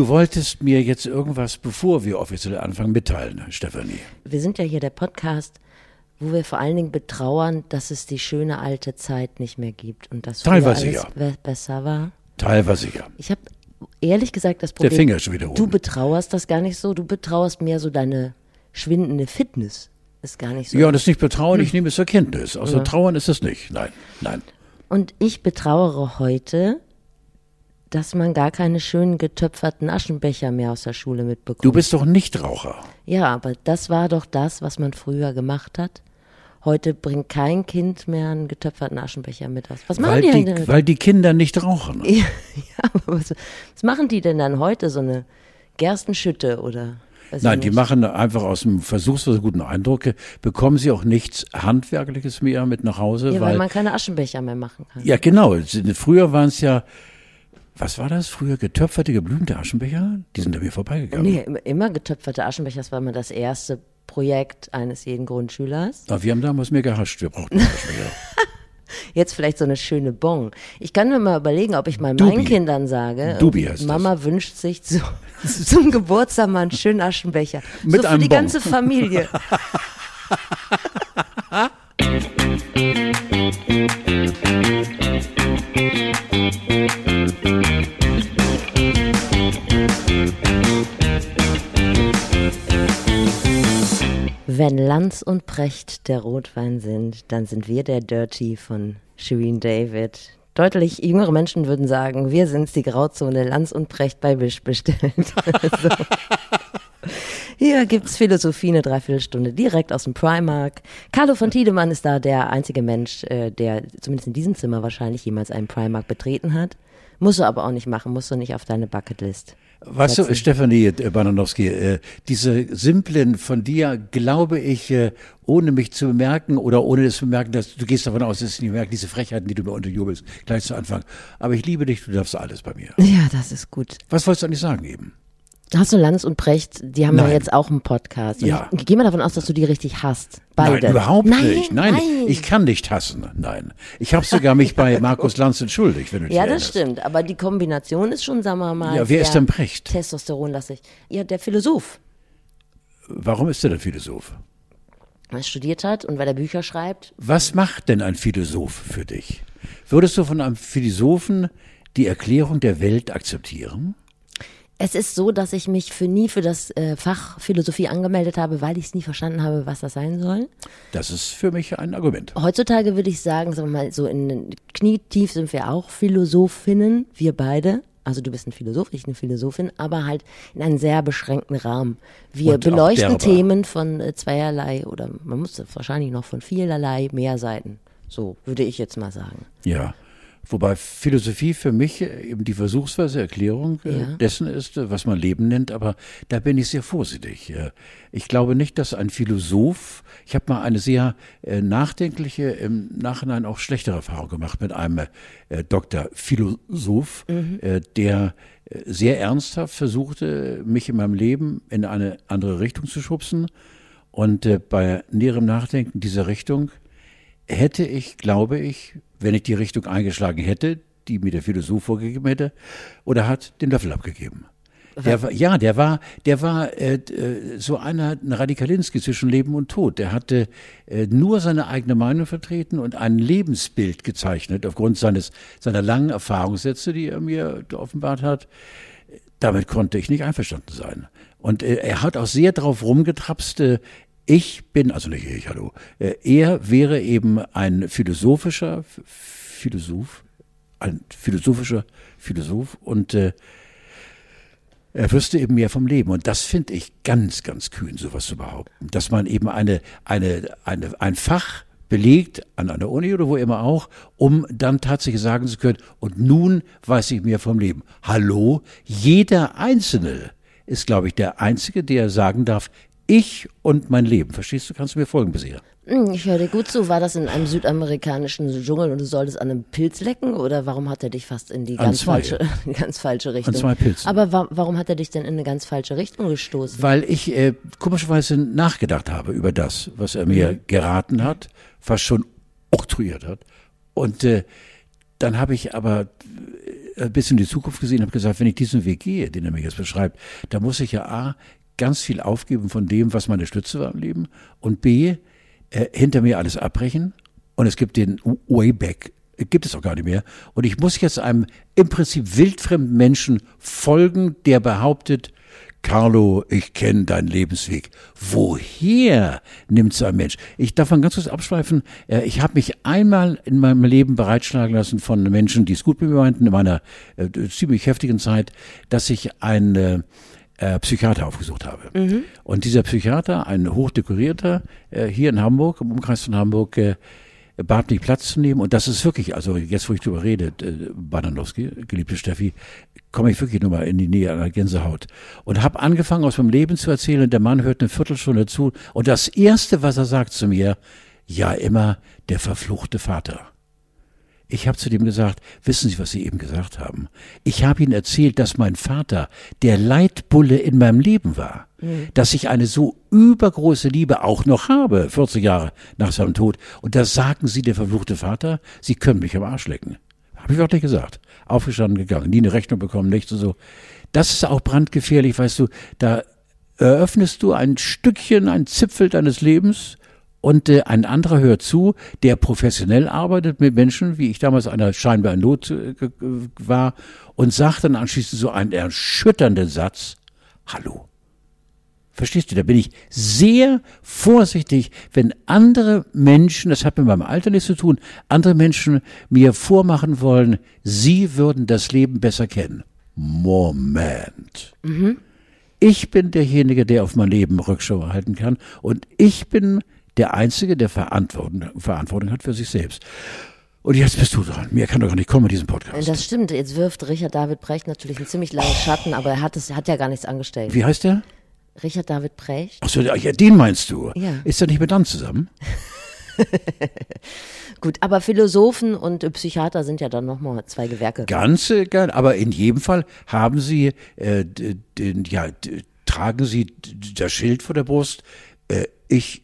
Du wolltest mir jetzt irgendwas, bevor wir offiziell anfangen, mitteilen, Stefanie. Wir sind ja hier der Podcast, wo wir vor allen Dingen betrauern, dass es die schöne alte Zeit nicht mehr gibt und dass Teilweise alles ja. be- besser war. Teilweise ja. Ich habe ehrlich gesagt das Der Problem. Finger ist schon wieder Du oben. betrauerst das gar nicht so. Du betrauerst mehr so deine schwindende Fitness. Ist gar nicht so. Ja, das ist nicht betrauen, ich nehme es zur Kenntnis. Außer Trauern ist es nicht. Nein, nein. Und ich betrauere heute, dass man gar keine schönen getöpferten Aschenbecher mehr aus der Schule mitbekommt. Du bist doch Nichtraucher. Ja, aber das war doch das, was man früher gemacht hat. Heute bringt kein Kind mehr einen getöpferten Aschenbecher mit aus. Was machen Weil die, die, denn? weil die Kinder nicht rauchen. ja, aber was, was machen die denn dann heute? So eine Gerstenschütte oder? Nein, die machen einfach aus dem Versuchsweise guten Eindruck, bekommen sie auch nichts Handwerkliches mehr mit nach Hause. Ja, weil weil, man keine Aschenbecher mehr machen kann. ja, genau. Früher waren es ja, was war das? Früher getöpferte, geblümte Aschenbecher? Die sind an mir vorbeigegangen. Nee, immer- getöpferte Aschenbecher, das war immer das erste Projekt eines jeden Grundschülers. Aber wir haben damals mehr gehascht. Wir brauchten Aschenbecher. Jetzt vielleicht so eine schöne Bon. Ich kann mir mal überlegen, ob ich mal Dubi. meinen Kindern sage, heißt das. Mama wünscht sich zu, zum Geburtstag mal einen schönen Aschenbecher. Mit so für die Bon. ganze Familie. Wenn Lanz und Precht der Rotwein sind, dann sind wir der Dirty von Shireen David. Deutlich jüngere Menschen würden sagen, wir sind's die Grauzone Lanz und Precht bei Wisch bestellt. so. Hier gibt's Philosophie eine Dreiviertelstunde direkt aus dem Primark. Carlo von Tiedemann ist da der einzige Mensch, äh, der zumindest in diesem Zimmer wahrscheinlich jemals einen Primark betreten hat. Musst du aber auch nicht machen, musst du nicht auf deine Bucketlist. Weißt du, Stefanie Bananowski, äh, diese simplen von dir, glaube ich, äh, ohne mich zu bemerken oder ohne es zu bemerken, dass du gehst davon aus, dass ich nicht merke, diese Frechheiten, die du mir unterjubelst, gleich zu Anfang. Aber ich liebe dich, du darfst alles bei mir. Ja, das ist gut. Was wolltest du eigentlich sagen eben? Hast du Lanz und Precht, die haben ja Nein. jetzt auch einen Podcast. Und Ja. Ich gehe mal davon aus, dass du die richtig hasst. Beide. Nein, überhaupt nein, nicht. Nein, nein. ich kann nicht hassen. Nein. Ich habe sogar mich bei Markus Lanz entschuldigt, wenn du dich ja, das erinnerst. stimmt. Aber die Kombination ist schon, sagen wir mal, Ja, wer ist denn Precht? Testosteronlastig. Ja, der Philosoph, Warum ist er denn Philosoph? weil er studiert hat und weil er Bücher schreibt. Was macht denn ein Philosoph für dich? Würdest du von einem Philosophen die Erklärung der Welt akzeptieren? Es ist so, dass ich mich für nie für das äh, Fach Philosophie angemeldet habe, weil ich es nie verstanden habe, was das sein soll. Das ist für mich ein Argument. Heutzutage würde ich sagen, sagen wir mal, so in knietief sind wir auch Philosophinnen, wir beide. Also du bist ein Philosoph, ich eine Philosophin, aber halt in einem sehr beschränkten Rahmen. Wir Und beleuchten. Themen von äh, zweierlei oder man muss wahrscheinlich noch von vielerlei mehr Seiten. So würde ich jetzt mal sagen. Ja. Wobei Philosophie für mich äh, eben die versuchsweise Erklärung äh, Ja. dessen ist, äh, was man Leben nennt, aber da bin ich sehr vorsichtig. Ich glaube nicht, dass ein Philosoph, ich habe mal eine sehr nachdenkliche, im Nachhinein auch schlechtere Erfahrung gemacht mit einem Dr. Philosoph, äh, der sehr ernsthaft versuchte, mich in meinem Leben in eine andere Richtung zu schubsen. Und bei näherem Nachdenken dieser Richtung hätte ich, glaube ich, wenn ich die Richtung eingeschlagen hätte, die mir der Philosoph vorgegeben hätte, oder hat den Löffel abgegeben. Der war, ja, der war, der war äh, äh, so einer, ein Radikalinski zwischen Leben und Tod. Der hatte äh, nur seine eigene Meinung vertreten und ein Lebensbild gezeichnet aufgrund seines seiner langen Erfahrungssätze, die er mir offenbart hat. Damit konnte ich nicht einverstanden sein. Und äh, er hat auch sehr drauf rumgetrapst, äh, ich bin, also nicht ich, hallo, äh, er wäre eben ein philosophischer Philosoph, ein philosophischer Philosoph und äh, er wüsste eben mehr vom Leben. Und das finde ich ganz, ganz kühn, sowas zu behaupten. Dass man eben eine, eine, eine, ein Fach belegt an einer Uni oder wo immer auch, um dann tatsächlich sagen zu können, und nun weiß ich mehr vom Leben. Hallo, jeder Einzelne ist, glaube ich, der Einzige, der sagen darf, ich und mein Leben. Verstehst du? Kannst du mir folgen bisher? Hm, Ich höre dir gut zu. War das in einem südamerikanischen Dschungel und du solltest an einem Pilz lecken? Oder warum hat er dich fast in die An ganz zwei. falsche, ganz falsche Richtung? zwei Pilzen. Aber wa warum hat er dich denn in eine ganz falsche Richtung gestoßen? Weil ich äh, komischerweise nachgedacht habe über das, was er mir geraten hat, fast schon oktroyiert hat. Und äh, dann habe ich aber ein bisschen in die Zukunft gesehen, habe gesagt, wenn ich diesen Weg gehe, den er mir jetzt beschreibt, da muss ich ja A, ganz viel aufgeben von dem, was meine Stütze war im Leben und B, äh, hinter mir alles abbrechen und es gibt den Wayback gibt es auch gar nicht mehr. Und ich muss jetzt einem im Prinzip wildfremden Menschen folgen, der behauptet, Carlo, ich kenne deinen Lebensweg. Woher nimmt so ein Mensch? Ich darf mal ganz kurz abschweifen. Äh, ich habe mich einmal in meinem Leben bereitschlagen lassen von Menschen, die es gut mit mir meinten, in meiner äh, ziemlich heftigen Zeit, dass ich ein äh, Psychiater aufgesucht habe. Mhm. Und dieser Psychiater, ein hochdekorierter, äh, hier in Hamburg, im Umkreis von Hamburg, äh, bat mich Platz zu nehmen. Und das ist wirklich, also jetzt, wo ich drüber rede, äh, Bananowski, geliebte Steffi, komme ich wirklich nochmal in die Nähe einer Gänsehaut. Und habe angefangen, aus meinem Leben zu erzählen. Und der Mann hört eine Viertelstunde zu. Und das Erste, was er sagt zu mir, ja immer der verfluchte Vater. Ich habe zu dem gesagt, wissen Sie, was Sie eben gesagt haben? Ich habe Ihnen erzählt, dass mein Vater der Leitbulle in meinem Leben war. Mhm. Dass ich eine so übergroße Liebe auch noch habe, 40 Jahre nach seinem Tod. Und da sagen Sie, der verfluchte Vater, Sie können mich am Arsch lecken. Habe ich wirklich gesagt. Aufgestanden gegangen, nie eine Rechnung bekommen, nichts und so. Das ist auch brandgefährlich, weißt du, da eröffnest du ein Stückchen, ein Zipfel deines Lebens und äh, ein anderer hört zu, der professionell arbeitet mit Menschen, wie ich damals einer scheinbar in Not äh, war, und sagt dann anschließend so einen erschütternden Satz, Hallo. Verstehst du, da bin ich sehr vorsichtig, wenn andere Menschen, das hat mit meinem Alter nichts zu tun, andere Menschen mir vormachen wollen, sie würden das Leben besser kennen. Moment. Mhm. Ich bin derjenige, der auf mein Leben Rückschau halten kann und ich bin der Einzige, der Verantwortung, Verantwortung hat für sich selbst. Und jetzt bist du dran. Mir kann doch gar nicht kommen mit diesem Podcast. Das stimmt. Jetzt wirft Richard David Brecht natürlich einen ziemlich langen Schatten, aber er hat, es, hat ja gar nichts angestellt. Wie heißt der? Richard David Brecht. Achso, ja, den meinst du? Ja. Ist er nicht mit dann zusammen? Gut, aber Philosophen und Psychiater sind ja dann nochmal zwei Gewerke. Ganz äh, gern, aber in jedem Fall haben sie, äh, den, ja, tragen sie das Schild vor der Brust. Äh, ich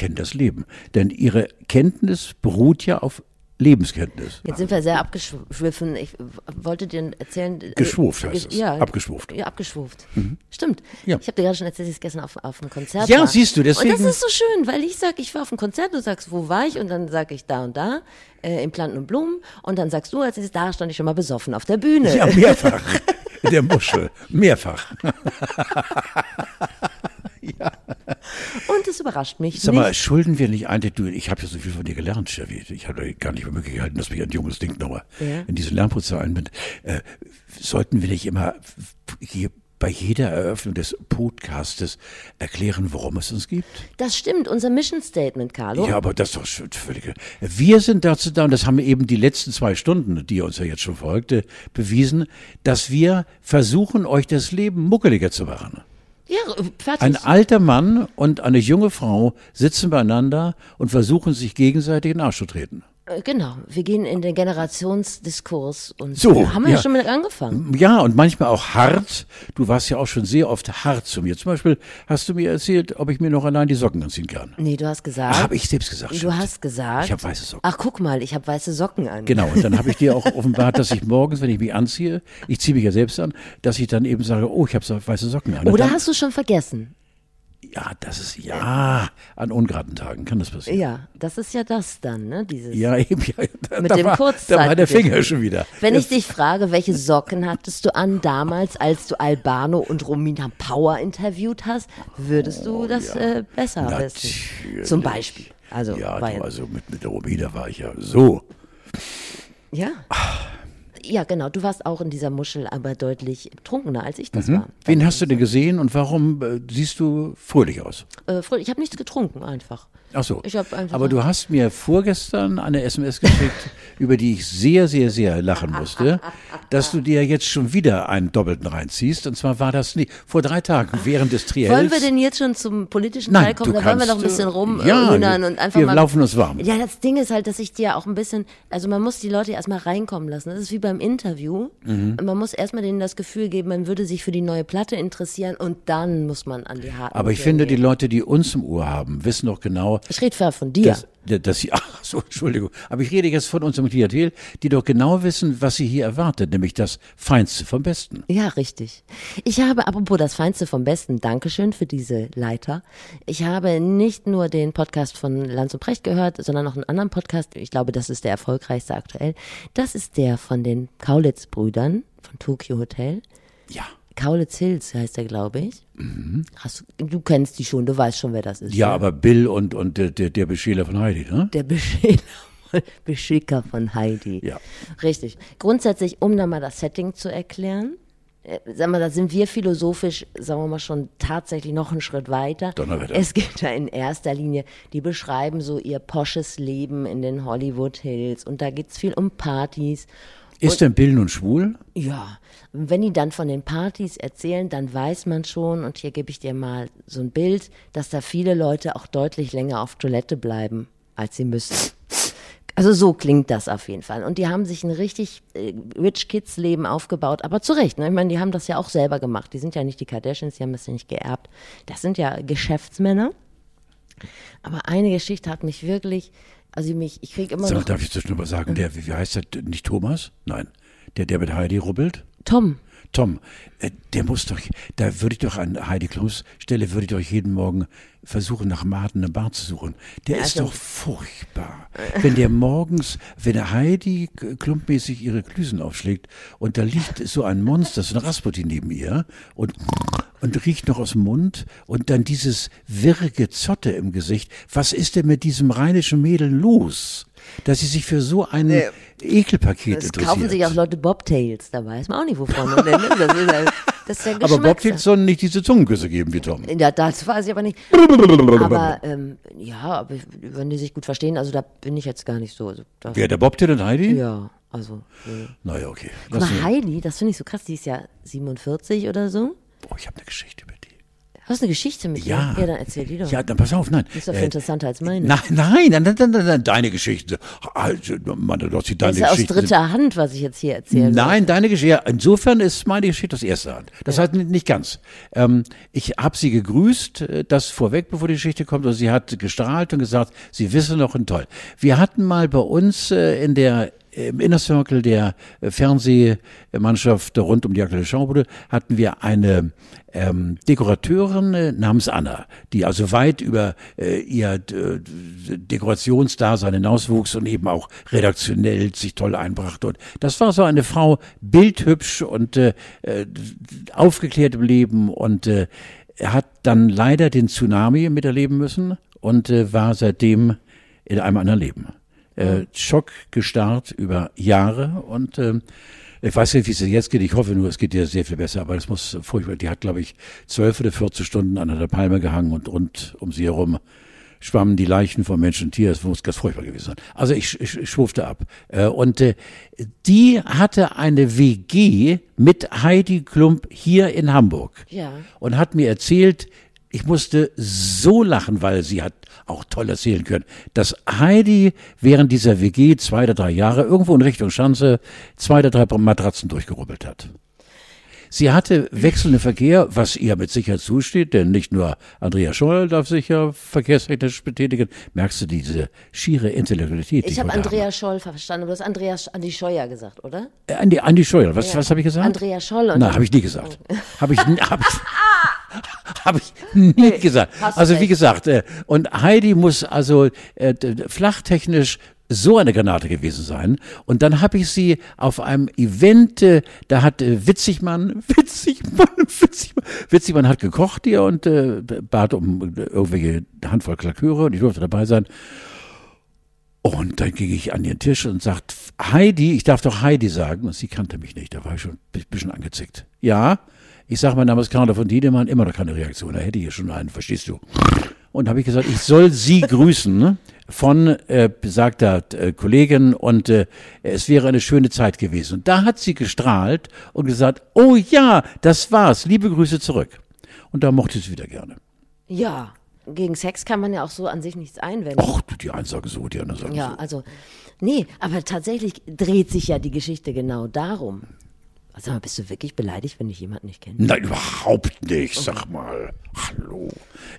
kennen das Leben. Denn ihre Kenntnis beruht ja auf Lebenskenntnis. Jetzt sind wir sehr abgeschwiffen. Ich wollte dir erzählen. Äh, Geschwurft heißt es. Ja, abgeschwurft. Ja, abgeschwurft. Mhm. Stimmt. Ja. Ich habe dir gerade schon erzählt, dass ich gestern auf, auf einem Konzert ja, war. Ja, siehst du, deswegen. Und das ist so schön, weil ich sage, ich war auf einem Konzert, du sagst, wo war ich? Und dann sage ich da und da, äh, in Planten und Blumen. Und dann sagst du, als ich da stand ich schon mal besoffen auf der Bühne. Ja, mehrfach. In der Muschel. Mehrfach. es überrascht mich. Sag mal, nicht. schulden wir nicht eigentlich, du, ich habe ja so viel von dir gelernt, Steffi. Ich habe gar nicht mehr möglich gehalten, dass mich ein junges Ding nochmal ja. in diesen Lernprozess einbindet. Äh, sollten wir nicht immer hier bei jeder Eröffnung des Podcastes erklären, warum es uns gibt? Das stimmt, unser Mission Statement, Carlo. Ja, aber das ist doch völlig. Wir sind dazu da, und das haben eben die letzten zwei Stunden, die uns ja jetzt schon folgte, bewiesen, dass wir versuchen, euch das Leben muckeliger zu machen. Ja, fertig. Ein alter Mann und eine junge Frau sitzen beieinander und versuchen sich gegenseitig in den Arsch zu treten. Äh, genau, wir gehen in den Generationsdiskurs und so, haben wir ja. schon mit angefangen. Ja, und manchmal auch hart. Du warst ja auch schon sehr oft hart zu mir. Zum Beispiel hast du mir erzählt, ob ich mir noch allein die Socken anziehen kann. Nee, du hast gesagt. Habe ich selbst gesagt. Du stimmt. hast gesagt. Ich habe weiße Socken. Ach, guck mal, ich habe weiße Socken an. Genau, und dann habe ich dir auch offenbart, dass ich morgens, wenn ich mich anziehe, ich ziehe mich ja selbst an, dass ich dann eben sage, oh, ich habe weiße Socken an. Oder hast du schon vergessen? Ja, das ist ja an ungeraden Tagen kann das passieren. Ja, das ist ja das dann, ne? Dieses ja, eben ja. Da, mit da dem war, Da war der Finger schon wieder. Wenn Jetzt. ich dich frage, welche Socken hattest du an damals, als du Albano und Romina Power interviewt hast, würdest du oh, das ja. äh, besser Natürlich. wissen? Zum Beispiel. Also, ja, also mit, mit der Romina war ich ja so. Ja. Ach. Ja, genau. Du warst auch in dieser Muschel, aber deutlich trunkener, als ich das mhm. war. Wen hast du denn gesehen und warum äh, siehst du fröhlich aus? Äh, fröhlich. Ich habe nichts getrunken, einfach. Ach so. Aber du hast mir vorgestern eine SMS geschickt, über die ich sehr, sehr, sehr lachen musste, dass du dir jetzt schon wieder einen Doppelten reinziehst. Und zwar war das nie, vor drei Tagen während des Triels. Wollen wir denn jetzt schon zum politischen Nein, Teil kommen? Da wollen wir noch ein bisschen rum ja, und einfach wir mal. laufen uns warm. Ja, das Ding ist halt, dass ich dir auch ein bisschen, also man muss die Leute erstmal reinkommen lassen. Das ist wie beim Interview. Mhm. Man muss erstmal denen das Gefühl geben, man würde sich für die neue Platte interessieren und dann muss man an die harten Aber ich finde, gehen. die Leute, die uns im Ohr haben, wissen doch genau, Frau. Ich rede von dir. Das, sie, ach so, Entschuldigung. Aber ich rede jetzt von unserem Klientel, die doch genau wissen, was sie hier erwartet, nämlich das Feinste vom Besten. Ja, richtig. Ich habe, apropos das Feinste vom Besten, Dankeschön für diese Leiter. Ich habe nicht nur den Podcast von Lanz und Precht gehört, sondern noch einen anderen Podcast. Ich glaube, das ist der erfolgreichste aktuell. Das ist der von den Kaulitz-Brüdern von Tokyo Hotel. Ja. Kaulitz Hills heißt er, glaube ich. Mhm. Hast, du kennst die schon, du weißt schon, wer das ist. Ja, ne? aber Bill und, und der, der, Beschäler von Heidi, ne? Der Beschäler. Beschicker von Heidi. Ja. Richtig. Grundsätzlich, um da mal das Setting zu erklären, äh, sag mal, da sind wir philosophisch, sagen wir mal, schon tatsächlich noch einen Schritt weiter. Donnerwetter. Es geht da in erster Linie, die beschreiben so ihr posches Leben in den Hollywood Hills und da geht es viel um Partys. Ist und, denn Bill nun schwul? Ja, wenn die dann von den Partys erzählen, dann weiß man schon, und hier gebe ich dir mal so ein Bild, dass da viele Leute auch deutlich länger auf Toilette bleiben, als sie müssen. Also so klingt das auf jeden Fall. Und die haben sich ein richtig äh, Rich Kids Leben aufgebaut, aber zu Recht. Ne? Ich meine, die haben das ja auch selber gemacht. Die sind ja nicht die Kardashians, die haben das ja nicht geerbt. Das sind ja Geschäftsmänner. Aber eine Geschichte hat mich wirklich, also mich, ich kriege immer Sag, noch. Darf ich das nur mal sagen? Der, wie heißt der? Nicht Thomas? Nein. Der, der mit Heidi rubbelt? Tom. Tom, äh, der muss doch, da würde ich doch an Heidi Klums Stelle, würde ich doch jeden Morgen versuchen, nach Maden eine Bar zu suchen. Der also, ist doch furchtbar. wenn der morgens, wenn der Heidi klumpmäßig ihre Klüsen aufschlägt und da liegt so ein Monster, so ein Rasputin neben ihr und und riecht noch aus dem Mund und dann dieses wirre Gezotte im Gesicht. Was ist denn mit diesem rheinischen Mädel los? Dass sie sich für so ein nee. Ekelpaket das interessiert. kaufen sich auch Leute Bobtails, da weiß man auch nicht wovon. das ist ja, das ist ja aber Bobtails sollen nicht diese Zungenküsse geben wie Tom. Ja, das weiß ich aber nicht. aber ähm, ja, aber wenn die sich gut verstehen, also da bin ich jetzt gar nicht so. Also, Wer, der Bobtail und Heidi? Ja, also. Äh. Naja, okay. Aber Heidi, das finde ich so krass, die ist ja 47 oder so. Oh, ich habe eine Geschichte über Du hast eine Geschichte mit ja. dir? Ja, dann erzähl die doch. Ja, dann pass auf, nein. Die ist doch viel äh, interessanter als meine. Nein, nein, nein, nein, nein, deine Geschichte. Also, Mann, das ist deine das ist aus dritter Hand, was ich jetzt hier erzähle. Nein, deine Geschichte. Ja, insofern ist meine Geschichte aus erster Hand. Das ja. heißt nicht ganz. Ähm, ich habe sie gegrüßt, äh, das vorweg, bevor die Geschichte kommt, und sie hat gestrahlt und gesagt, sie wisse noch ein toll. Wir hatten mal bei uns äh, in der im Inner Circle der äh, Fernsehmannschaft rund um die aktuelle Schaubude hatten wir eine ähm, Dekorateurin äh, namens Anna, die also weit über äh, ihr äh, Dekorationsdasein hinauswuchs und eben auch redaktionell sich toll einbrachte. Und das war so eine Frau, bildhübsch und äh, äh aufgeklärt im Leben und äh, hat dann leider den Tsunami miterleben müssen und äh, war seitdem in einem anderen Leben äh, Schock gestarrt über Jahre und äh, ich weiß nicht, wie es jetzt geht. Ich hoffe nur, es geht dir sehr viel besser. Aber es muss furchtbar. Die hat, glaube ich, zwölf oder 14 Stunden an der Palme gehangen und rund um sie herum schwammen die Leichen von Mensch und Tier. Es muss ganz furchtbar gewesen sein. Also ich, ich, ich schwurfte ab. Äh, und äh, die hatte eine WG mit Heidi Klump hier in Hamburg. Ja. Und hat mir erzählt, ich musste so lachen, weil sie hat auch toll erzählen können, dass Heidi während dieser WG zwei oder drei Jahre irgendwo in Richtung Schanze zwei oder drei Matratzen durchgerubbelt hat. Sie hatte wechselnden Verkehr, was ihr mit Sicherheit zusteht, denn nicht nur Andrea Scholl darf sich ja verkehrstechnisch betätigen. Merkst du diese schiere Intellektualität? Ich habe Andrea habe. Scholl verstanden, du hast Andrea Andi Scheuer gesagt, oder? Äh, Andi, Andi Scheuer, was, ja. was habe ich gesagt? Andrea Scholl. Nein, habe ich nie gesagt. Habe ich, hab ich, hab ich nie gesagt. Also wie gesagt, äh, und Heidi muss also äh, flachtechnisch so eine Granate gewesen sein. Und dann habe ich sie auf einem Event, äh, da hat äh, Witzigmann, Witzigmann, Witzigmann, Witzigmann hat gekocht hier und äh, bat um irgendwelche Handvoll Klaköre und ich durfte dabei sein. Und dann ging ich an den Tisch und sagt, Heidi, ich darf doch Heidi sagen. Und sie kannte mich nicht, da war ich schon ein bisschen angezickt. Ja, ich sage, mein Name ist Carla von Diedemann, immer noch keine Reaktion. Da hätte ich hier schon einen, verstehst du? Und habe ich gesagt, ich soll Sie grüßen ne? Von äh, besagter äh, Kollegin und äh, es wäre eine schöne Zeit gewesen. Und da hat sie gestrahlt und gesagt, oh ja, das war's, liebe Grüße zurück. Und da mochte es wieder gerne. Ja, gegen Sex kann man ja auch so an sich nichts einwenden. Ach, die einen sagen so, die anderen sagen ja, so. Ja, also, nee, aber tatsächlich dreht sich ja die Geschichte genau darum. Sag mal, bist du wirklich beleidigt, wenn dich jemand nicht kennt? Nein, überhaupt nicht, sag mal. Hallo.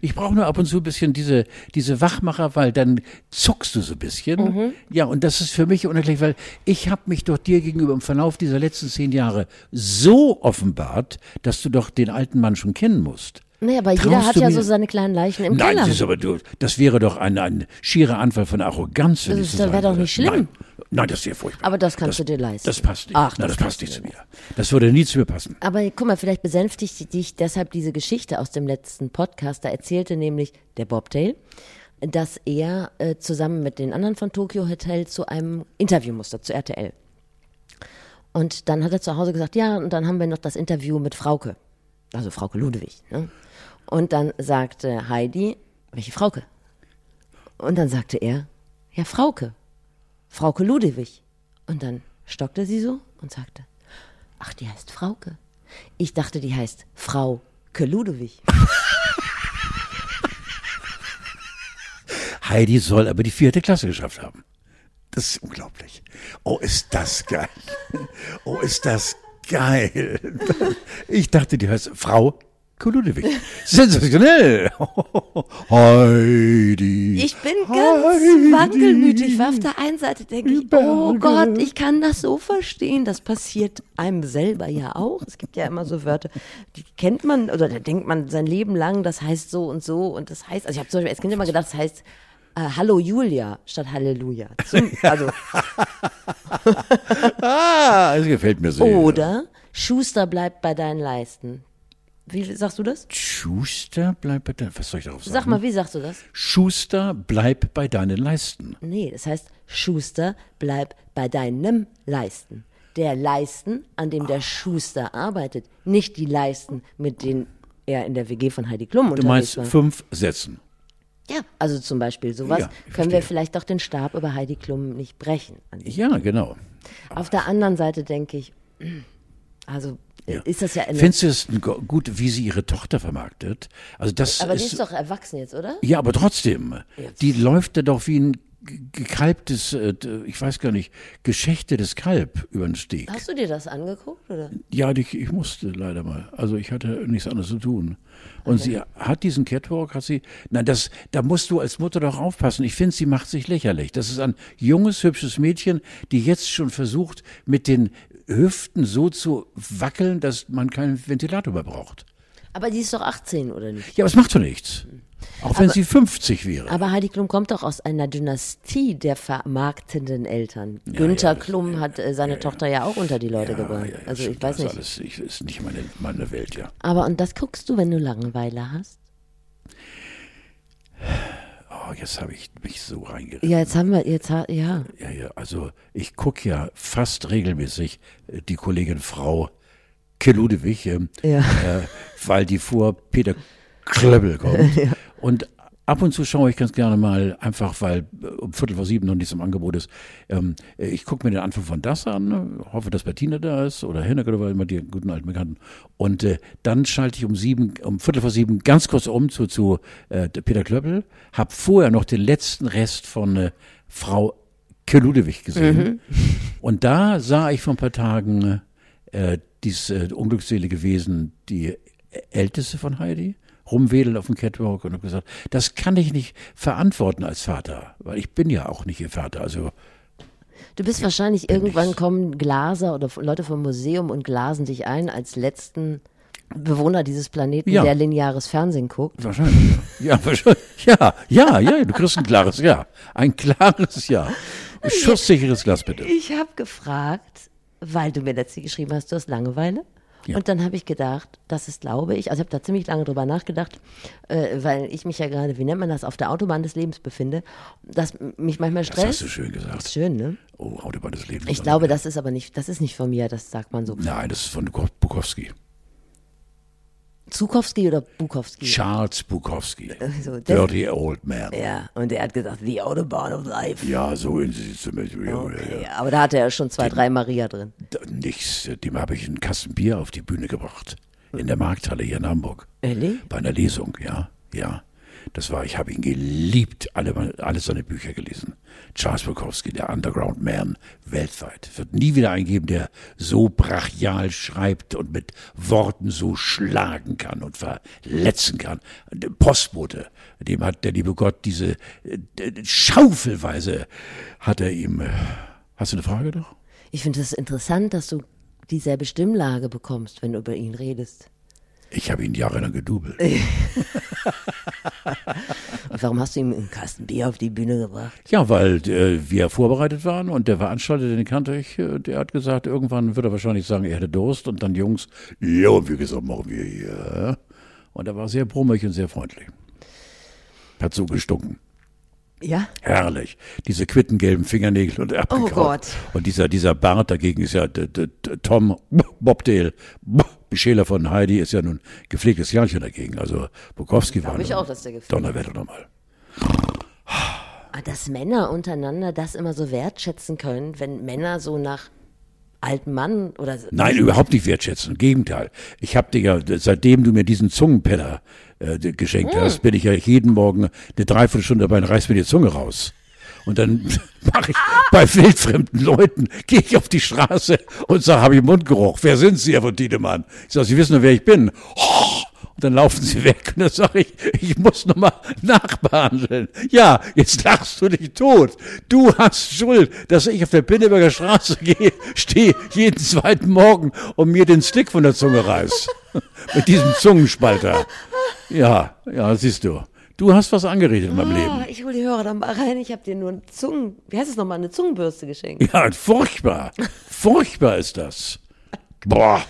Ich brauche nur ab und zu ein bisschen diese, diese Wachmacher, weil dann zuckst du so ein bisschen. Ja, und das ist für mich unerklärlich, weil ich habe mich doch dir gegenüber im Verlauf dieser letzten zehn Jahre so offenbart, dass du doch den alten Mann schon kennen musst. Nee, aber jeder Traust hat du ja mir- so seine kleinen Leichen im Nein, Keller. das, ist aber, du, das wäre doch ein, ein schierer Anfall von Arroganz. Das ich das wäre doch nicht schlimm. Nein, nein, das wäre furchtbar. Aber das kannst du dir leisten. Das passt nicht. Ach, nein, das das passt nicht zu mir. Das würde nie zu mir passen. Aber guck mal, vielleicht besänftigt dich deshalb diese Geschichte aus dem letzten Podcast. Da erzählte nämlich der Bobtail, dass er äh, zusammen mit den anderen von Tokyo Hotel zu einem Interview musste, zu RTL. Und dann hat er zu Hause gesagt, ja, und dann haben wir noch das Interview mit Frauke. Also Frauke Ludwig. Ne? Und dann sagte Heidi, welche Frauke? Und dann sagte er, ja, Frauke. Frauke Ludwig. Und dann stockte sie so und sagte, ach, die heißt Frauke. Ich dachte, die heißt Frau Ludwig. Heidi soll aber die vierte Klasse geschafft haben. Das ist unglaublich. Oh, ist das geil. Oh, ist das geil. Ich dachte, die heißt Frau Kuludewig. Sensationell. Heidi. Ich bin ganz Heidi. wankelmütig, weil auf der einen Seite denke ich, oh. Gott, ich kann das so verstehen. Das passiert einem selber ja auch. Es gibt ja immer so Wörter, die kennt man oder da denkt man sein Leben lang, das heißt so und so und das heißt, also ich habe zum Beispiel als Kind immer gedacht, das heißt äh, Hallo Julia statt Halleluja. Zum, also, Ah, es gefällt mir sehr. oder Schuster bleibt bei deinen Leisten. Wie sagst du das? Schuster, bleib bei deinen, was soll ich darauf sagen? Sag mal, wie sagst du das? Schuster, bleib bei deinen Leisten. Nee, das heißt, Schuster, bleib bei deinem Leisten. Der Leisten, an dem der Schuster arbeitet, nicht die Leisten, mit denen er in der WG von Heidi Klum Du unterwegs meinst war. fünf Sätzen. Ja, also zum Beispiel sowas Ja, können wir verstehe. vielleicht doch den Stab über Heidi Klum nicht brechen. Ja, genau. Auf der anderen Seite denke ich, also Ja. ist das ja eine, Findest du es gut, wie sie ihre Tochter vermarktet? Also das aber die ist, ist doch erwachsen jetzt, oder? ja, aber trotzdem, die läuft da doch wie ein ge- gekalbtes, äh, ich weiß gar nicht, geschächtetes Kalb über den Steg. Hast du dir das angeguckt, oder? Ja, ich, ich musste leider mal. Also ich hatte nichts anderes zu tun. Und sie hat diesen Catwalk, hat sie, nein, das, da musst du als Mutter doch aufpassen. Ich finde, sie macht sich lächerlich. Das ist ein junges, hübsches Mädchen, die jetzt schon versucht, mit den Hüften so zu wackeln, dass man keinen Ventilator mehr braucht. Aber die ist doch 18, oder nicht? Ja, aber es macht doch nichts. Auch wenn sie 50 wäre. Aber Heidi Klum kommt doch aus einer Dynastie der vermarktenden Eltern. Günther Klum hat äh, seine Tochter ja auch unter die Leute gebracht. Ja, ja, also ich weiß nicht. Alles, ich, ist nicht meine, meine Welt, ja. Aber und das guckst du, wenn du Langeweile hast? Oh, jetzt habe ich mich so reingeritten. Ja, jetzt haben wir, jetzt ja. Ja, ja, also ich gucke ja fast regelmäßig äh, die Kollegin Frau Keludewig, ähm, Ja. äh, weil die vor Peter Klöbbel kommt. Und ab und zu schaue ich ganz gerne mal, einfach weil äh, um Viertel vor sieben noch nichts im Angebot ist. Ähm, äh, ich gucke mir den Anfang von das an, ne, hoffe, dass Bettina da ist oder Hennek oder immer die guten alten Bekannten. Und äh, dann schalte ich um sieben, um Viertel vor sieben ganz kurz um zu, zu äh, Peter Klöppel, hab vorher noch den letzten Rest von äh, Frau Keludewig gesehen. Und da sah ich vor ein paar Tagen äh, dieses äh, unglückselige Wesen, die älteste von Heidi, rumwedeln auf dem Catwalk und habe gesagt, das kann ich nicht verantworten als Vater, weil ich bin ja auch nicht ihr Vater. Also Du bist wahrscheinlich irgendwann kommen Glaser oder Leute vom Museum und glasen dich ein als letzten Bewohner dieses Planeten, Ja. der lineares Fernsehen guckt. wahrscheinlich. Ja, ja, wahrscheinlich. Ja, ja, ja, du kriegst ein klares Ja. Ein klares Ja. Schusssicheres Glas bitte. Ich habe gefragt, weil du mir letztlich geschrieben hast, du hast Langeweile. Ja. Und dann habe ich gedacht, das ist, glaube ich, also ich habe da ziemlich lange drüber nachgedacht, äh, weil ich mich ja gerade, wie nennt man das, auf der Autobahn des Lebens befinde, dass mich manchmal Das hast du stresst. schön gesagt. Ist schön, ne? Oh, Autobahn des Lebens. Ich glaube, das ist aber nicht, das ist nicht von mir, das sagt man so. Nein, das ist von Bukowski. Zukowski oder Bukowski? Charles Bukowski. So, der- Dirty Old Man. Ja, und er hat gesagt, the Autobahn of life. Ja, so in sie zum Beispiel. Okay, aber da hatte er schon zwei, drei Maria drin. Nichts. Dem habe ich einen Kasten Bier auf die Bühne gebracht. In der Markthalle hier in Hamburg. Ehrlich? Bei einer Lesung, ja. Ja. Das war, ich habe ihn geliebt, alle, alle seine Bücher gelesen. Charles Bukowski, der Underground Man, weltweit. Es wird nie wieder einen geben, der so brachial schreibt und mit Worten so schlagen kann und verletzen kann. Postbote, dem hat der liebe Gott diese äh, Schaufelweise hat er ihm. Äh, hast du eine Frage noch? Ich finde es das interessant, dass du dieselbe Stimmlage bekommst, wenn du über ihn redest. Ich habe ihn jahrelang gedubelt. und warum hast du ihm einen Kasten Bier auf die Bühne gebracht? Ja, weil äh, wir vorbereitet waren und der Veranstalter, den kannte ich, äh, der hat gesagt, irgendwann wird er wahrscheinlich sagen, er hätte Durst und dann Jungs, ja, wie gesagt, machen wir hier. Und er war sehr brummig und sehr freundlich. Hat so gestunken. Ja? Herrlich. Diese quittengelben Fingernägel und Apfelkraut. Oh Gott. Und dieser, dieser Bart dagegen ist ja Tom Bobdale, Beschäler von Heidi ist ja nun gepflegtes Jahrchen dagegen. Also Bukowski war ich auch, dass der gepflegt Donnerwetter nochmal. Ah, dass Männer untereinander das immer so wertschätzen können, wenn Männer so nach alten Mann oder Nein, überhaupt nicht wertschätzen. Im Gegenteil. Ich habe dir ja, seitdem du mir diesen Zungenpeller äh, geschenkt hm. hast, bin ich ja jeden Morgen eine Dreiviertelstunde dabei und reiß mir die Zunge raus. Und dann mache ich bei wildfremden Leuten, gehe ich auf die Straße und sage, habe ich Mundgeruch. Wer sind Sie, Herr von Tiedemann? Ich sage, Sie wissen nur, wer ich bin. Oh, und dann laufen sie weg und dann sage ich, ich muss nochmal nachbehandeln. Ja, jetzt lachst du dich tot. Du hast Schuld, dass ich auf der Pinneberger Straße gehe, stehe jeden zweiten Morgen und mir den Stick von der Zunge reiß. Mit diesem Zungenspalter. Ja, ja, siehst du. Du hast was angeredet in meinem oh, Leben. Ich hole die Hörer dann mal rein. Ich habe dir nur eine Zungen, wie heißt es nochmal, eine Zungenbürste geschenkt. Ja, furchtbar. furchtbar ist das. Boah.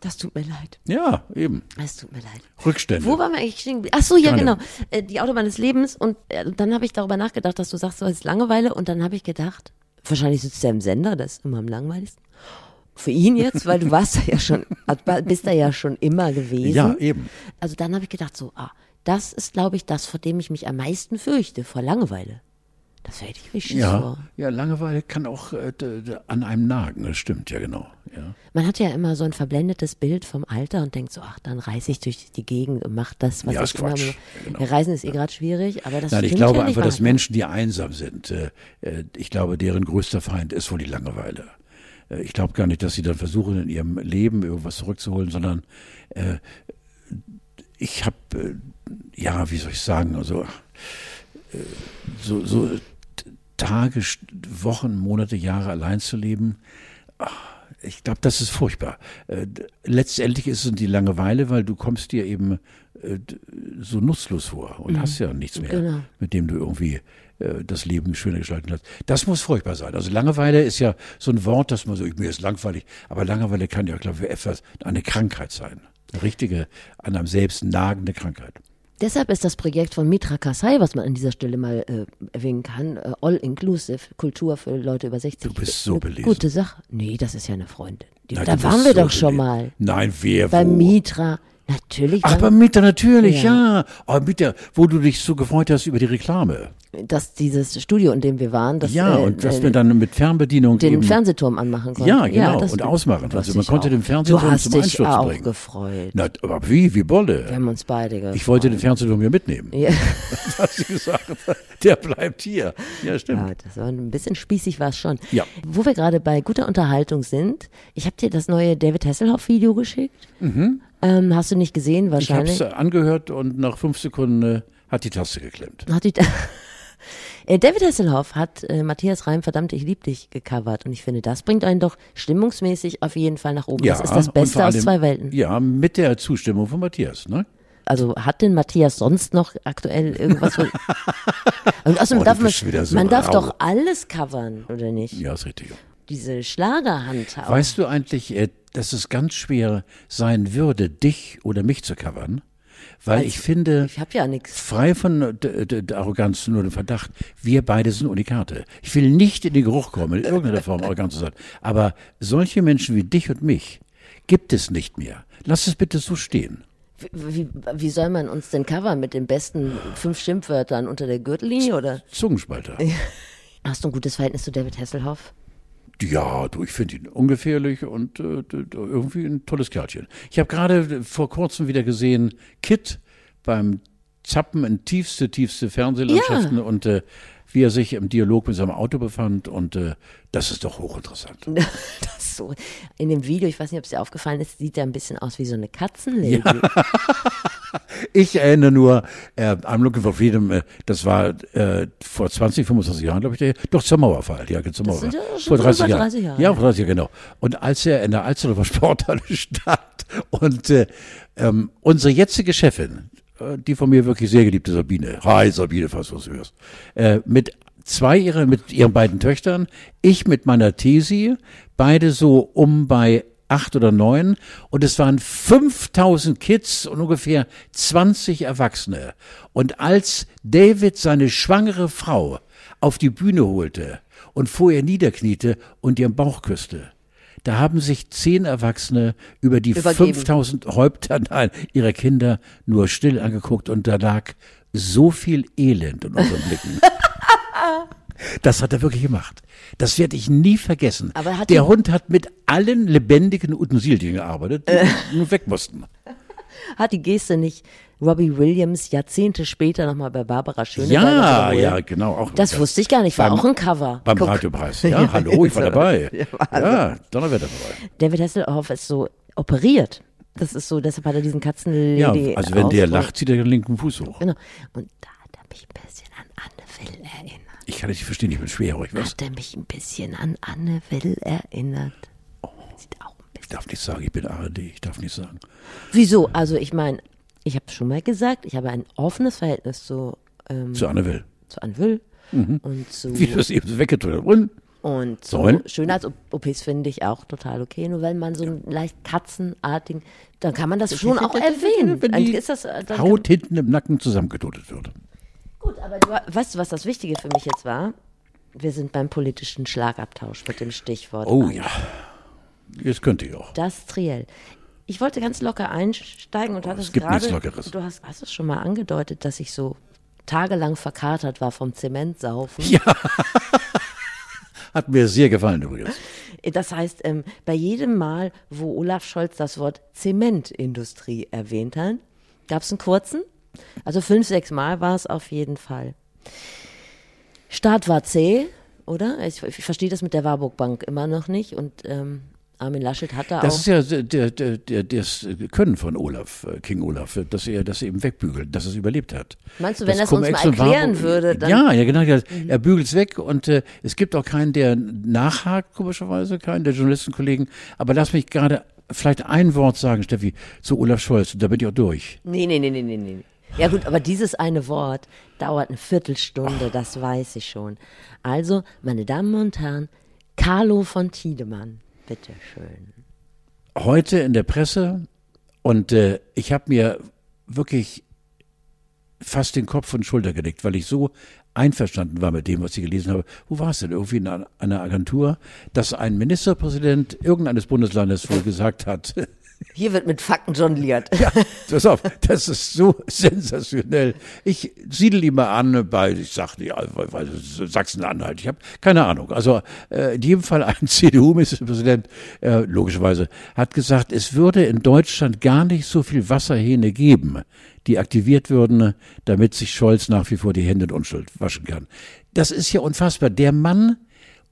Das tut mir leid. Ja, eben. Es tut mir leid. Rückstände. Wo waren wir eigentlich stehen? Ach so, ja, Keine. genau. Äh, die Autobahn des Lebens. Und äh, dann habe ich darüber nachgedacht, dass du sagst, so ist Langeweile. Und dann habe ich gedacht, wahrscheinlich sitzt er im Sender, das ist immer am langweiligsten. Für ihn jetzt, weil du warst da ja schon, bist da ja schon immer gewesen. Ja, eben. Also dann habe ich gedacht, so, ah, das ist, glaube ich, das, vor dem ich mich am meisten fürchte, vor Langeweile. Das hätte ich richtig ja, vor. Ja, Langeweile kann auch äh, an einem nagen, das stimmt, ja genau. Ja. Man hat ja immer so ein verblendetes Bild vom Alter und denkt so, ach, dann reise ich durch die Gegend und mache das, was ja, ich immer Ja, genau. Reisen ist eh gerade schwierig, aber das Nein, ich glaube ja einfach, dass Menschen, die einsam sind, äh, äh, ich glaube, deren größter Feind ist wohl die Langeweile. Äh, ich glaube gar nicht, dass sie dann versuchen, in ihrem Leben irgendwas zurückzuholen, sondern äh, ich habe, äh, ja, wie soll ich sagen, also so, so Tage, Wochen, Monate, Jahre allein zu leben, ich glaube, das ist furchtbar. Äh, letztendlich ist es die Langeweile, weil du kommst dir eben äh, so nutzlos vor und mhm. hast ja nichts mehr, genau. mit dem du irgendwie äh, das Leben schöner gestalten kannst. Das muss furchtbar sein. Also Langeweile ist ja so ein Wort, das man so, mir ist langweilig, aber Langeweile kann ja, glaube ich, etwas, eine Krankheit sein. Eine richtige, an einem selbst nagende Krankheit. Deshalb ist das Projekt von Mitra Kasai, was man an dieser Stelle mal äh, erwähnen kann, äh, All-Inclusive, Kultur für Leute über 60. Du bist so belesen. Gute Sache. Nee, das ist ja eine Freundin. Die, Nein, da waren wir so doch schon mal. Nein, wer Bei wo? Mitra. Natürlich. Ach, bei Mieter natürlich, ja. ja. Aber Mieter, wo du dich so gefreut hast über die Reklame. Dass dieses Studio, in dem wir waren, das, ja, äh, und dass äh, wir dann mit Fernbedienung den eben, Fernsehturm anmachen konnten. Ja, genau, ja, und ausmachen. Also man konnte den Fernsehturm du hast zum dich Einsturz auch bringen. gefreut. Na, aber wie, wie Bolle. Wir haben uns beide gefreut. Ich wollte den Fernsehturm hier mitnehmen. Ja. Das hast du gesagt. Der bleibt hier. Ja, stimmt. Ja, das war ein bisschen spießig war es schon. Ja. Wo wir gerade bei guter Unterhaltung sind, ich habe dir das neue David Hasselhoff Video geschickt. Mhm. Ähm, hast du nicht gesehen wahrscheinlich? Ich habe es angehört und nach fünf Sekunden äh, hat die Taste geklemmt. Hat die äh, David Hasselhoff hat äh, Matthias Reim verdammt ich lieb dich gecovert und ich finde, das bringt einen doch stimmungsmäßig auf jeden Fall nach oben. Ja, das ist das Beste aus zwei Welten. Ja, mit der Zustimmung von Matthias, ne? Also hat denn Matthias sonst noch aktuell irgendwas? und außerdem oh, darf man, so man darf doch alles covern, oder nicht? Ja, ist richtig. Diese Schlagerhand. Weißt du eigentlich, äh, dass es ganz schwer sein würde, dich oder mich zu covern. Weil also, ich finde, ich ja frei von der Arroganz, nur dem Verdacht, wir beide sind Unikate. Ich will nicht in den Geruch kommen, in irgendeiner Form arrogant zu sein. Aber solche Menschen wie dich und mich gibt es nicht mehr. Lass es bitte so stehen. Wie, wie, soll man uns denn covern? Mit den besten fünf Schimpfwörtern unter der Gürtellinie, oder? Zungenspalter. Hast du ein gutes Verhältnis zu David Hasselhoff? Ja, du, ich finde ihn ungefährlich und äh, irgendwie ein tolles Kerlchen. Ich habe gerade vor kurzem wieder gesehen, Kit beim Zappen in tiefste, tiefste Fernsehlandschaften Ja. und äh, wie er sich im Dialog mit seinem Auto befand und äh, das ist doch hochinteressant. Das so. In dem Video, ich weiß nicht, ob es dir aufgefallen ist, sieht er ein bisschen aus wie so eine Katzenlady. Ich erinnere nur, äh, I'm Looking for Freedom, äh, das war äh, vor 20, 25 Jahren, glaube ich, der, doch zur Mauerfall, ja, zur Mauerfall. sind ja vor 30 über Jahren. 30 Jahre, Ja, ja. vor 30 Jahren, genau. Und als er in der Alsterdorfer Sporthalle stand und äh, ähm, unsere jetzige Chefin, die von mir wirklich sehr geliebte Sabine, hi Sabine, falls du es hörst, äh, mit zwei ihrer, mit ihren beiden Töchtern, ich mit meiner Tesi, beide so um bei acht oder neun. Und es waren 5000 Kids und ungefähr 20 Erwachsene. Und als David seine schwangere Frau auf die Bühne holte und vor ihr niederkniete und ihren Bauch küsste, da haben sich zehn Erwachsene über die Übergeben. 5000 Häupter nein, ihrer Kinder nur still angeguckt und da lag so viel Elend in unseren Blicken. Das hat er wirklich gemacht. Das werde ich nie vergessen. Der Hund hat mit allen lebendigen Utensilien gearbeitet, die nur weg mussten. Hat die Geste nicht Robbie Williams Jahrzehnte später nochmal bei Barbara Schöneberger Ja, ja, genau. Auch Das wusste ich gar nicht, war beim- auch ein Cover. Beim Guck. Radiopreis. Ja, hallo, ich war dabei. Ja, Donnerwetter dabei. David Hasselhoff ist so operiert. Das ist so, deshalb hat er diesen Ja, Katzenlady. also wenn der lacht, zieht er den linken Fuß hoch. Genau. Und da hat er mich ein bisschen an Anne Will erinnert. Ich kann nicht verstehen, ich bin schwerhörig, was? Hat er mich ein bisschen an Anne Will erinnert. Sieht auch ein Ich bisschen. Darf nicht sagen, ich bin ARD, ich darf nicht sagen. Wieso? Also ich meine, ich habe schon mal gesagt, ich habe ein offenes Verhältnis zu, ähm, Zu Anne Will. zu Anne Will Mhm. und zu Wie du es eben hast. Und Und so Sollen? Schönheits-OPs finde ich auch total okay. Nur wenn man so einen leicht katzenartigen, dann kann man das schon auch erwähnen. Wenn die ist das, äh, Haut hinten im Nacken zusammengedotet wird. Gut, aber du, weißt du, was das Wichtige für mich jetzt war? Wir sind beim politischen Schlagabtausch mit dem Stichwort. Oh an. ja. Jetzt könnte ich auch. Das Triell. Ich wollte ganz locker einsteigen und hatte es es gibt gerade. nichts Lockeres. Du hast, hast es schon mal angedeutet, dass ich so tagelang verkatert war vom Zementsaufen. Hat mir sehr gefallen übrigens. Das heißt, ähm, bei jedem Mal, wo Olaf Scholz das Wort Zementindustrie erwähnt hat, gab es einen kurzen. Also fünf, sechs Mal war es auf jeden Fall. Start war zäh, oder? Ich, ich verstehe das mit der Warburg Bank immer noch nicht. Und ähm, Armin Laschet hat da Das auch. ist ja der, der, der, das Können von Olaf, äh, King Olaf, dass er das eben wegbügelt, dass er es überlebt hat. Meinst du, wenn das Cum-Ex uns mal erklären Warburg- würde, dann- Ja, ja, genau. ja, Er bügelt es weg und äh, es gibt auch keinen, der nachhakt, komischerweise, keinen der Journalistenkollegen. Aber lass mich gerade vielleicht ein Wort sagen, Steffi, zu Olaf Scholz, da bin ich auch durch. Nee, nee, nee, nee, nee, nee. Ja gut, aber dieses eine Wort dauert eine Viertelstunde, das weiß ich schon. Also, meine Damen und Herren, Carlo von Tiedemann, bitteschön. heute in der Presse und äh, ich habe mir wirklich fast den Kopf und Schulter gelegt, weil ich so einverstanden war mit dem, was ich gelesen habe. Wo war es denn? Irgendwie in einer Agentur, dass ein Ministerpräsident irgendeines Bundeslandes wohl gesagt hat, Hier wird mit Fakten jongliert. ja, pass auf, das ist so sensationell. Ich siedel die mal an bei, ich sag nicht, Sachsen-Anhalt, ich habe keine Ahnung. Also äh, in jedem Fall ein CDU-Ministerpräsident, äh, logischerweise, hat gesagt, es würde in Deutschland gar nicht so viel Wasserhähne geben, die aktiviert würden, damit sich Scholz nach wie vor die Hände in Unschuld waschen kann. Das ist ja unfassbar. Der Mann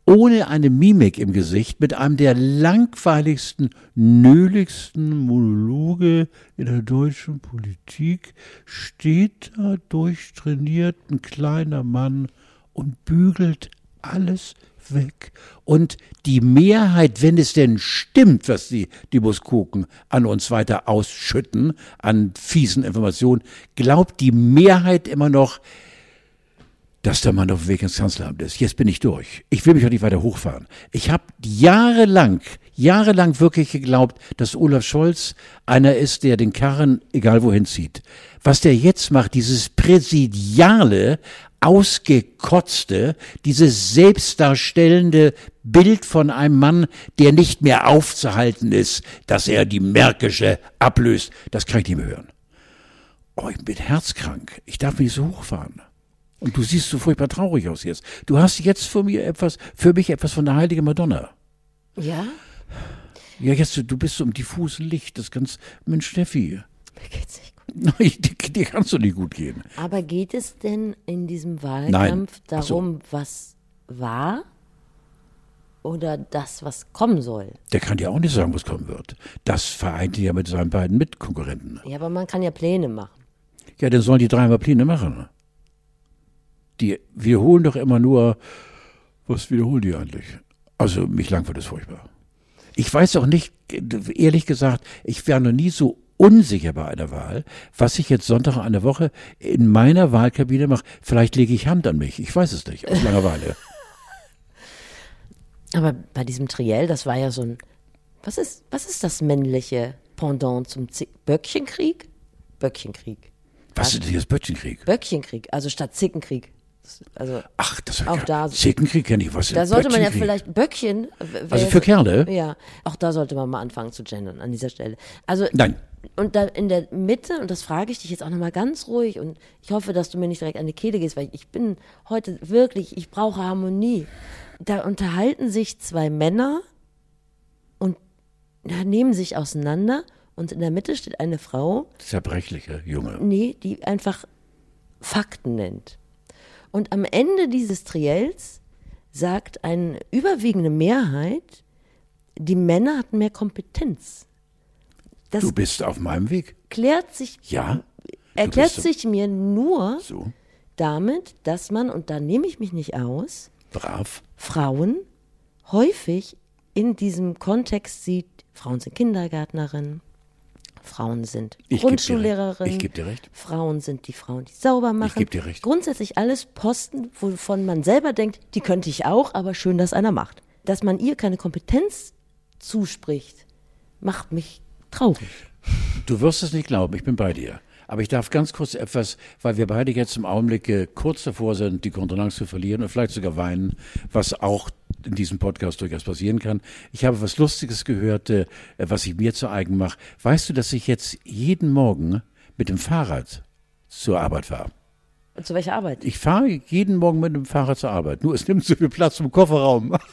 ohne eine Mimik im Gesicht, mit einem der langweiligsten, nöligsten Monologe in der deutschen Politik, steht da durchtrainiert ein kleiner Mann und bügelt alles weg. Und die Mehrheit, wenn es denn stimmt, was die, die Muskoken an uns weiter ausschütten, an fiesen Informationen, glaubt die Mehrheit immer noch, dass der Mann auf dem Weg ins Kanzleramt ist. Jetzt bin ich durch. Ich will mich auch nicht weiter hochfahren. Ich habe jahrelang, jahrelang wirklich geglaubt, dass Olaf Scholz einer ist, der den Karren egal wohin zieht. Was der jetzt macht, dieses präsidiale, ausgekotzte, dieses selbstdarstellende Bild von einem Mann, der nicht mehr aufzuhalten ist, dass er die Märkische ablöst, das kann ich nicht mehr hören. Oh, ich bin herzkrank. Ich darf mich nicht so hochfahren. Und du siehst so furchtbar traurig aus jetzt. Du hast jetzt für mir etwas, für mich etwas von der heiligen Madonna. Ja? Ja, jetzt, du bist so im diffusen Licht, das ganz, Mensch, Steffi. Mir geht's nicht gut. Die kannst du nicht gut gehen. Aber geht es denn in diesem Wahlkampf Nein. Ach so. darum, was war oder das, was kommen soll? Der kann ja auch nicht sagen, was kommen wird. Das vereint ihn ja mit seinen beiden Mitkonkurrenten. Ja, aber man kann ja Pläne machen. Ja, dann sollen die dreimal Pläne machen. Die wiederholen doch immer nur, was wiederholen die eigentlich? Also mich langweilt es furchtbar. Ich weiß auch nicht, ehrlich gesagt, ich wäre noch nie so unsicher bei einer Wahl, was ich jetzt Sonntag eine Woche in meiner Wahlkabine mache. Vielleicht lege ich Hand an mich. Ich weiß es nicht, aus Langeweile. Aber bei diesem Triell, das war ja so ein. Was ist, was ist das männliche Pendant zum Z Böckchenkrieg? Böckchenkrieg. Was ist denn das Böttchenkrieg? Böckchenkrieg, also statt Zickenkrieg. Also Ach, das Auch ja, da- Zickenkrieg kenne ich. Was ist da sollte man ja vielleicht Böckchen. Also für Kerle? Ja, auch da sollte man mal anfangen zu gendern an dieser Stelle. Also Nein. Und da in der Mitte, und das frage ich dich jetzt auch nochmal ganz ruhig, und ich hoffe, dass du mir nicht direkt an die Kehle gehst, weil ich bin heute wirklich, ich brauche Harmonie. Da unterhalten sich zwei Männer und nehmen sich auseinander, und in der Mitte steht eine Frau, Zerbrechliche Junge. nee, die einfach Fakten nennt. Und am Ende dieses Triels sagt eine überwiegende Mehrheit, die Männer hatten mehr Kompetenz. Das Du bist auf meinem Weg. klärt sich, Ja? erklärt so- sich mir nur So, damit, dass man, und da nehme ich mich nicht aus, brav. Frauen häufig in diesem Kontext sieht, Frauen sind Kindergärtnerinnen, Frauen sind Ich. Grundschullehrerinnen, Ich geb dir recht. Frauen sind die Frauen, die sauber machen. geb dir recht. Grundsätzlich alles Posten, wovon man selber denkt, die könnte ich auch, aber schön, dass einer macht. Dass man ihr keine Kompetenz zuspricht, macht mich traurig. Du wirst es nicht glauben, ich bin bei dir. Aber ich darf ganz kurz etwas, weil wir beide jetzt im Augenblick äh, kurz davor sind, die Kontenance zu verlieren und vielleicht sogar weinen, was auch in diesem Podcast durchaus passieren kann. Ich habe was Lustiges gehört, äh, was ich mir zu eigen mache. Weißt du, dass ich jetzt jeden Morgen mit dem Fahrrad zur Arbeit fahre? Und zu welcher Arbeit? Ich fahre jeden Morgen mit dem Fahrrad zur Arbeit. Nur es nimmt so viel Platz im Kofferraum.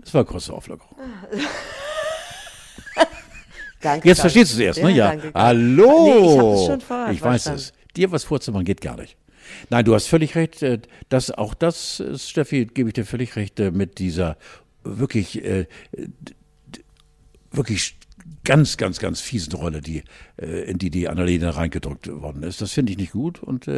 Das war eine kurze Auflockerung. Danke. Jetzt verstehst du es erst, ne? Ja. danke, Klaus. Hallo. Nee, ich schon vorher Ich weiß es. Dir was vorzumachen geht gar nicht. Nein, du hast völlig recht. äh, Das, auch das, äh, Steffi, gebe ich dir völlig recht, äh, mit dieser wirklich, wirklich ganz, ganz, ganz fiesen Rolle, die, in die die Annalena reingedrückt worden ist. Das finde ich nicht gut. Und,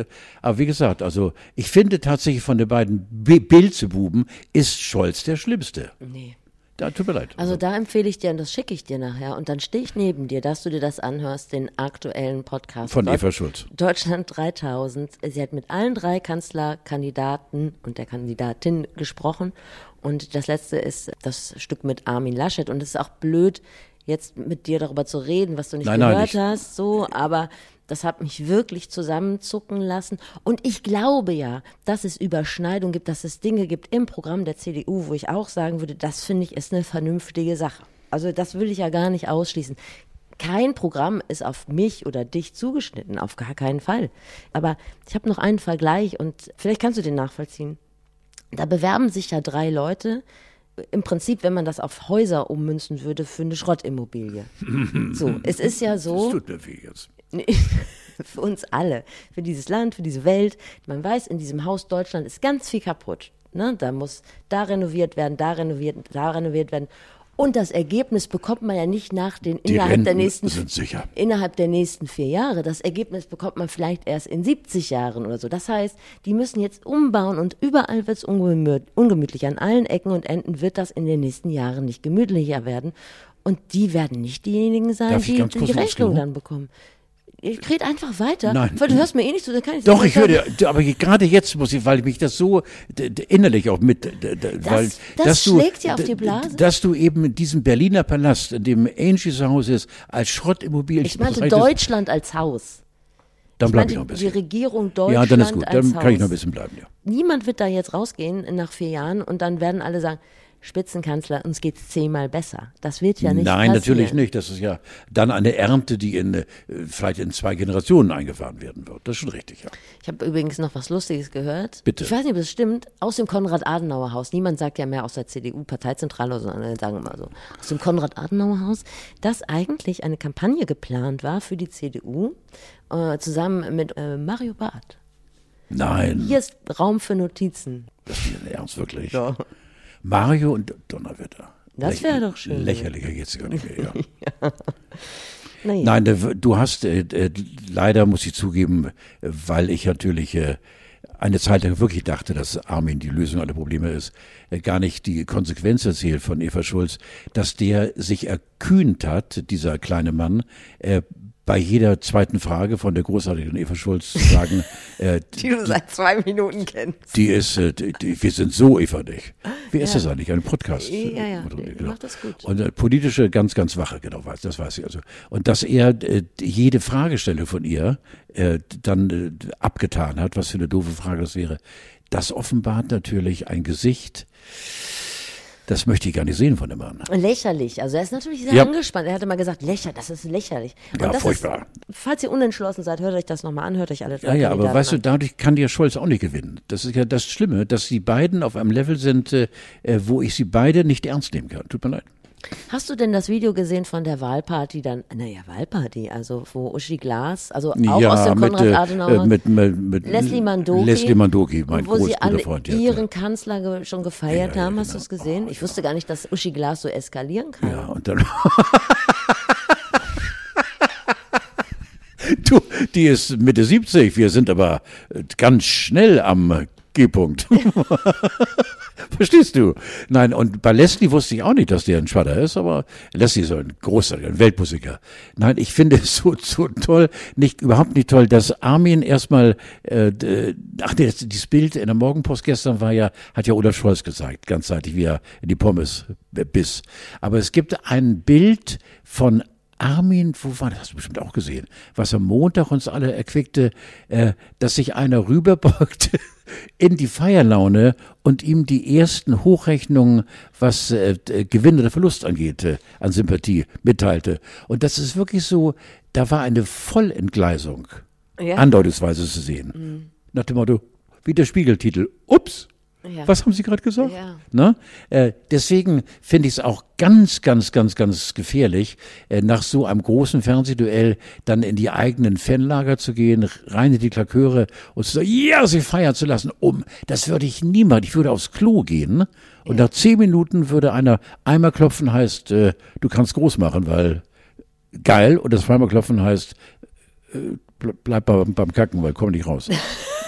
aber wie gesagt, also ich finde tatsächlich von den beiden Be Bilzebuben ist Scholz der Schlimmste. Nee. Da, tut mir leid. Also da empfehle ich dir, und das schicke ich dir nachher, und dann stehe ich neben dir, dass du dir das anhörst, den aktuellen Podcast. Von Eva Schulz. Deutschland 3000. Sie hat mit allen drei Kanzlerkandidaten und der Kandidatin gesprochen. Und das letzte ist das Stück mit Armin Laschet. Und es ist auch blöd, jetzt mit dir darüber zu reden, was du nicht Nein, nein, gehört nicht. hast, so, aber das hat mich wirklich zusammenzucken lassen. Und ich glaube ja, dass es Überschneidungen gibt, dass es Dinge gibt im Programm der CDU, wo ich auch sagen würde, das finde ich ist eine vernünftige Sache. Also das will ich ja gar nicht ausschließen. Kein Programm ist auf mich oder dich zugeschnitten, auf gar keinen Fall. Aber ich habe noch einen Vergleich und vielleicht kannst du den nachvollziehen. Da bewerben sich ja drei Leute, im Prinzip, wenn man das auf Häuser ummünzen würde, für eine Schrottimmobilie. So, es ist ja Das so, tut mir weh jetzt. Für uns alle, für dieses Land, für diese Welt. Man weiß, in diesem Haus Deutschland ist ganz viel kaputt. Ne? Da muss da renoviert werden, da renoviert, da renoviert werden. Und das Ergebnis bekommt man ja nicht nach den Die innerhalb der Renten nächsten sind sicher. innerhalb der nächsten vier Jahre. Das Ergebnis bekommt man vielleicht erst in 70 Jahren oder so. Das heißt, die müssen jetzt umbauen und überall wird es ungemütlich. An allen Ecken und Enden wird das in den nächsten Jahren nicht gemütlicher werden. Und die werden nicht diejenigen sein, die die Rechnung dann bekommen. Ich rede einfach weiter, Nein. weil du hörst mir eh nicht zu, dann kann ich Doch, ich höre dir, aber gerade jetzt muss ich, weil mich das so innerlich auch mit, d- d- weil, das dass du, schlägt dir auf d- die Blase. dass du eben in diesem Berliner Palast, in dem Angie zu Hause ist, als Schrottimmobilien Ich meinte Deutschland als Haus. dann Ich bleib ich noch ein die bisschen. Regierung Ja, Deutschland dann ist gut, dann kann ich noch ein Haus. bisschen bleiben, ja. Niemand wird da jetzt rausgehen nach vier Jahren und dann werden alle sagen, Spitzenkanzler, uns geht's zehnmal besser. Das wird ja nicht Nein, passieren. natürlich nicht. Das ist ja dann eine Ernte, die in äh, vielleicht in zwei Generationen eingefahren werden wird. Das ist schon richtig, ja. Ich habe übrigens noch was Lustiges gehört. Bitte. Ich weiß nicht, ob das stimmt. Aus dem Konrad-Adenauer-Haus. Niemand sagt ja mehr aus der CDU-Parteizentrale, sondern alle sagen immer so. Aus dem Konrad-Adenauer-Haus, dass eigentlich eine Kampagne geplant war für die CDU, äh, zusammen mit äh, Mario Barth. Nein, Hier ist Raum für Notizen. das ist ernst, wirklich. Mario und Donnerwetter. Das wäre doch schön. Lächerlicher geht's gar nicht mehr, ja. Naja. Nein, äh, du hast äh, äh, leider, muss ich zugeben, weil ich natürlich äh, eine Zeit lang wirklich dachte, dass Armin die Lösung aller Probleme ist, äh, gar nicht die Konsequenz erzählt von Eva Schulz, dass der sich erkühnt hat, dieser kleine Mann, bei jeder zweiten Frage von der großartigen Eva Schulz zu sagen, äh, Die du seit zwei Minuten kennst. die ist, äh, die, die, wir sind so Eva nicht. Wie ist das eigentlich? Ein Podcast? Ja, ja, Oder- die macht das gut. Und äh, politische ganz, ganz wache, genau, weiß, das weiß ich also. Und dass er äh, jede Fragestellung von ihr äh, dann äh, abgetan hat, was für eine doofe Frage das wäre, das offenbart natürlich ein Gesicht, das möchte ich gar nicht sehen von dem Mann. Lächerlich. Also er ist natürlich sehr Ja. angespannt. Er hatte mal gesagt, lächer, das ist lächerlich. Und Ja, furchtbar. Ist, falls ihr unentschlossen seid, hört euch das nochmal an, hört euch alle Ja, ja, aber weißt du, an. dadurch kann dir Scholz auch nicht gewinnen. Das ist ja das Schlimme, dass die beiden auf einem Level sind, äh, äh, wo ich sie beide nicht ernst nehmen kann. Tut mir leid. Hast du denn das Video gesehen von der Wahlparty dann? Naja, Wahlparty, also wo Uschi Glas, also auch aus dem mit, Konrad äh, Adenauer. äh, mit, mit, mit Leslie Mandoki. Leslie Mandoki, mein wo groß sie alle Freund. ja, ihren klar. Kanzler ge schon gefeiert Ja, ja, haben. Hast genau. du es gesehen? ich wusste gar nicht, dass Uschi Glas so eskalieren kann. Ja, und dann. du, die ist Mitte 70, wir sind aber äh, ganz schnell am G-Punkt. Verstehst du? Nein, und bei Leslie wusste ich auch nicht, dass der ein Schwadder ist, aber Leslie ist ein großartiger, ein Weltmusiker. Nein, ich finde es so, so toll, nicht, überhaupt nicht toll, dass Armin erstmal, äh, ach, das- dieses Bild in der Morgenpost gestern war ja, hat ja Olaf Scholz gesagt, ganzzeitig, wie er in die Pommes biss. Aber es gibt ein Bild von Armin, wo war das? Hast du bestimmt auch gesehen, was am Montag uns alle erquickte, äh, dass sich einer rüberbeugt in die Feierlaune und ihm die ersten Hochrechnungen, was äh, d- Gewinn oder Verlust angeht, äh, an Sympathie mitteilte. Und das ist wirklich so, da war eine Vollentgleisung Ja. andeutungsweise zu sehen. Nach dem Motto, wie der Spiegeltitel, ups, Ja. was haben Sie gerade gesagt? Ja. Ne? Äh, deswegen finde ich es auch ganz, ganz, ganz, ganz gefährlich, äh, nach so einem großen Fernsehduell dann in die eigenen Fanlager zu gehen, rein in die Klaköre und zu sagen, ja, sie feiern zu lassen. Um, das würde ich niemals. Ich würde aufs Klo gehen und nach zehn Minuten würde einer einmal klopfen heißt, äh, du kannst groß machen, weil geil und das zweimal klopfen heißt, äh, ble- bleib beim, beim Kacken, weil komm nicht raus.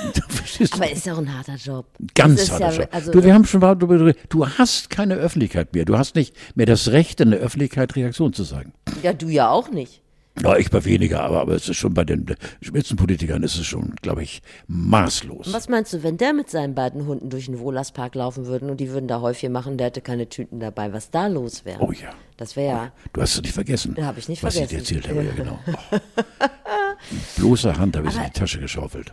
Aber ist ja auch ein harter Job. Ganz harter ja, Job. Also, du, wir haben schon mal darüber. Du hast keine Öffentlichkeit mehr. Du hast nicht mehr das Recht, in der Öffentlichkeit Reaktion zu sagen. ja, du ja auch nicht. Ja, ich bei weniger, aber, aber es ist schon bei den Spitzenpolitikern ist es schon, glaube ich, maßlos. Was meinst du, wenn der mit seinen beiden Hunden durch den Wohlerspark laufen würden und die würden da Häufchen machen, der hätte keine Tüten dabei, was da los wäre? Oh ja. Das wäre ja. Du hast es nicht vergessen. Ja, hab ich nicht was vergessen. ich dir erzählt habe, ja genau. Oh. Mit bloßer Hand habe ich in die Tasche geschaufelt.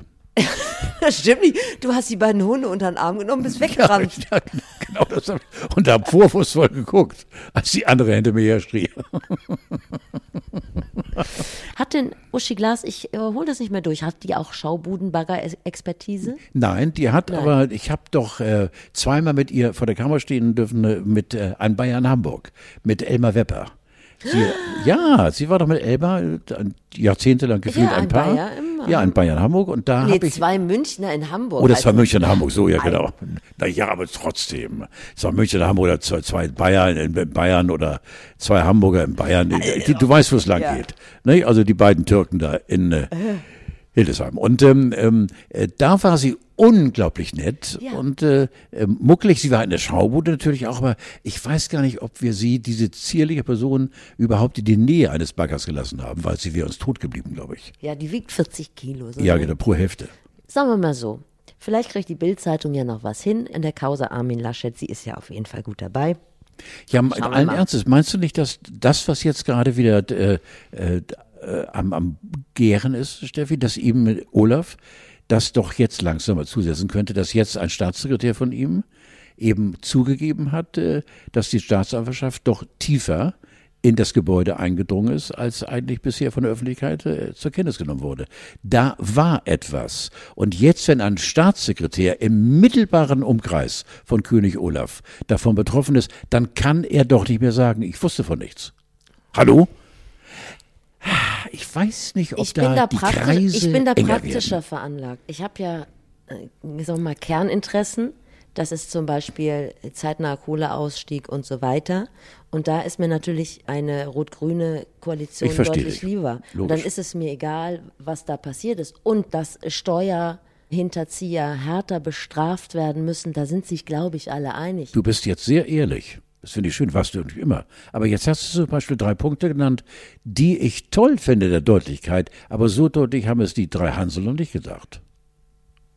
Das stimmt nicht. Du hast die beiden Hunde unter den Arm genommen, bist weggerannt. Ja, genau das habe ich. Und habe vorwurfsvoll geguckt, als die andere hinter mir her schrie. Hat denn Uschi Glas, ich äh, hol das nicht mehr durch, hat die auch Schaubudenbagger-Expertise? Nein, die hat Nein. aber, ich habe doch äh, zweimal mit ihr vor der Kamera stehen dürfen, äh, mit äh, ein Bayern Hamburg, mit Elmar Wepper. Sie, ja, sie war doch mit Elmar äh, jahrzehntelang gefühlt Ja, ein ein Paar. Bayer im- ja, in Bayern Hamburg und da Nee, habe ich. zwei Münchner in Hamburg. Oh, das war Also- München Hamburg, so, ja, genau. Na ja, aber trotzdem. Es war München Hamburg oder zwei, zwei Bayern in Bayern oder zwei Hamburger in Bayern. Du, du weißt, wo es lang Ja. geht. Ne? Also die beiden Türken da in äh, Hildesheim. Und ähm, ähm, äh, da war sie unglaublich nett Ja. und äh, äh, mucklig. Sie war in der Schaubude natürlich auch, aber ich weiß gar nicht, ob wir sie, diese zierliche Person, überhaupt in die Nähe eines Baggers gelassen haben, weil sie wäre uns tot geblieben, glaube ich. Ja, die wiegt 40 Kilo. So Ja, ne? genau, pro Hälfte. Sagen wir mal so. Vielleicht kriegt die Bildzeitung ja noch was hin in der Causa Armin Laschet. Sie ist ja auf jeden Fall gut dabei. Ja, allen. Ernstes, meinst du nicht, dass das, was jetzt gerade wieder äh, äh, am, am Gären ist, Steffi, dass ihm Olaf das doch jetzt langsam mal zusetzen könnte, dass jetzt ein Staatssekretär von ihm eben zugegeben hat, äh, dass die Staatsanwaltschaft doch tiefer in das Gebäude eingedrungen ist, als eigentlich bisher von der Öffentlichkeit äh, zur Kenntnis genommen wurde. Da war etwas. Und jetzt, wenn ein Staatssekretär im mittelbaren Umkreis von König Olaf davon betroffen ist, dann kann er doch nicht mehr sagen, ich wusste von nichts. Hallo? Ich weiß nicht, ob ich da, da die Kreise Ich bin da praktischer veranlagt. Ich habe ja, äh, soll man mal, Kerninteressen. Das ist zum Beispiel zeitnaher Kohleausstieg und so weiter. Und da ist mir natürlich eine rot-grüne Koalition deutlich dich. lieber. Und dann ist es mir egal, was da passiert ist. Und dass Steuerhinterzieher härter bestraft werden müssen, da sind sich, glaube ich, alle einig. Du bist jetzt sehr ehrlich. Das finde ich schön, warst du natürlich immer. Aber jetzt hast du zum Beispiel drei Punkte genannt, die ich toll finde der Deutlichkeit. Aber so deutlich haben es die drei Hansel noch nicht gedacht.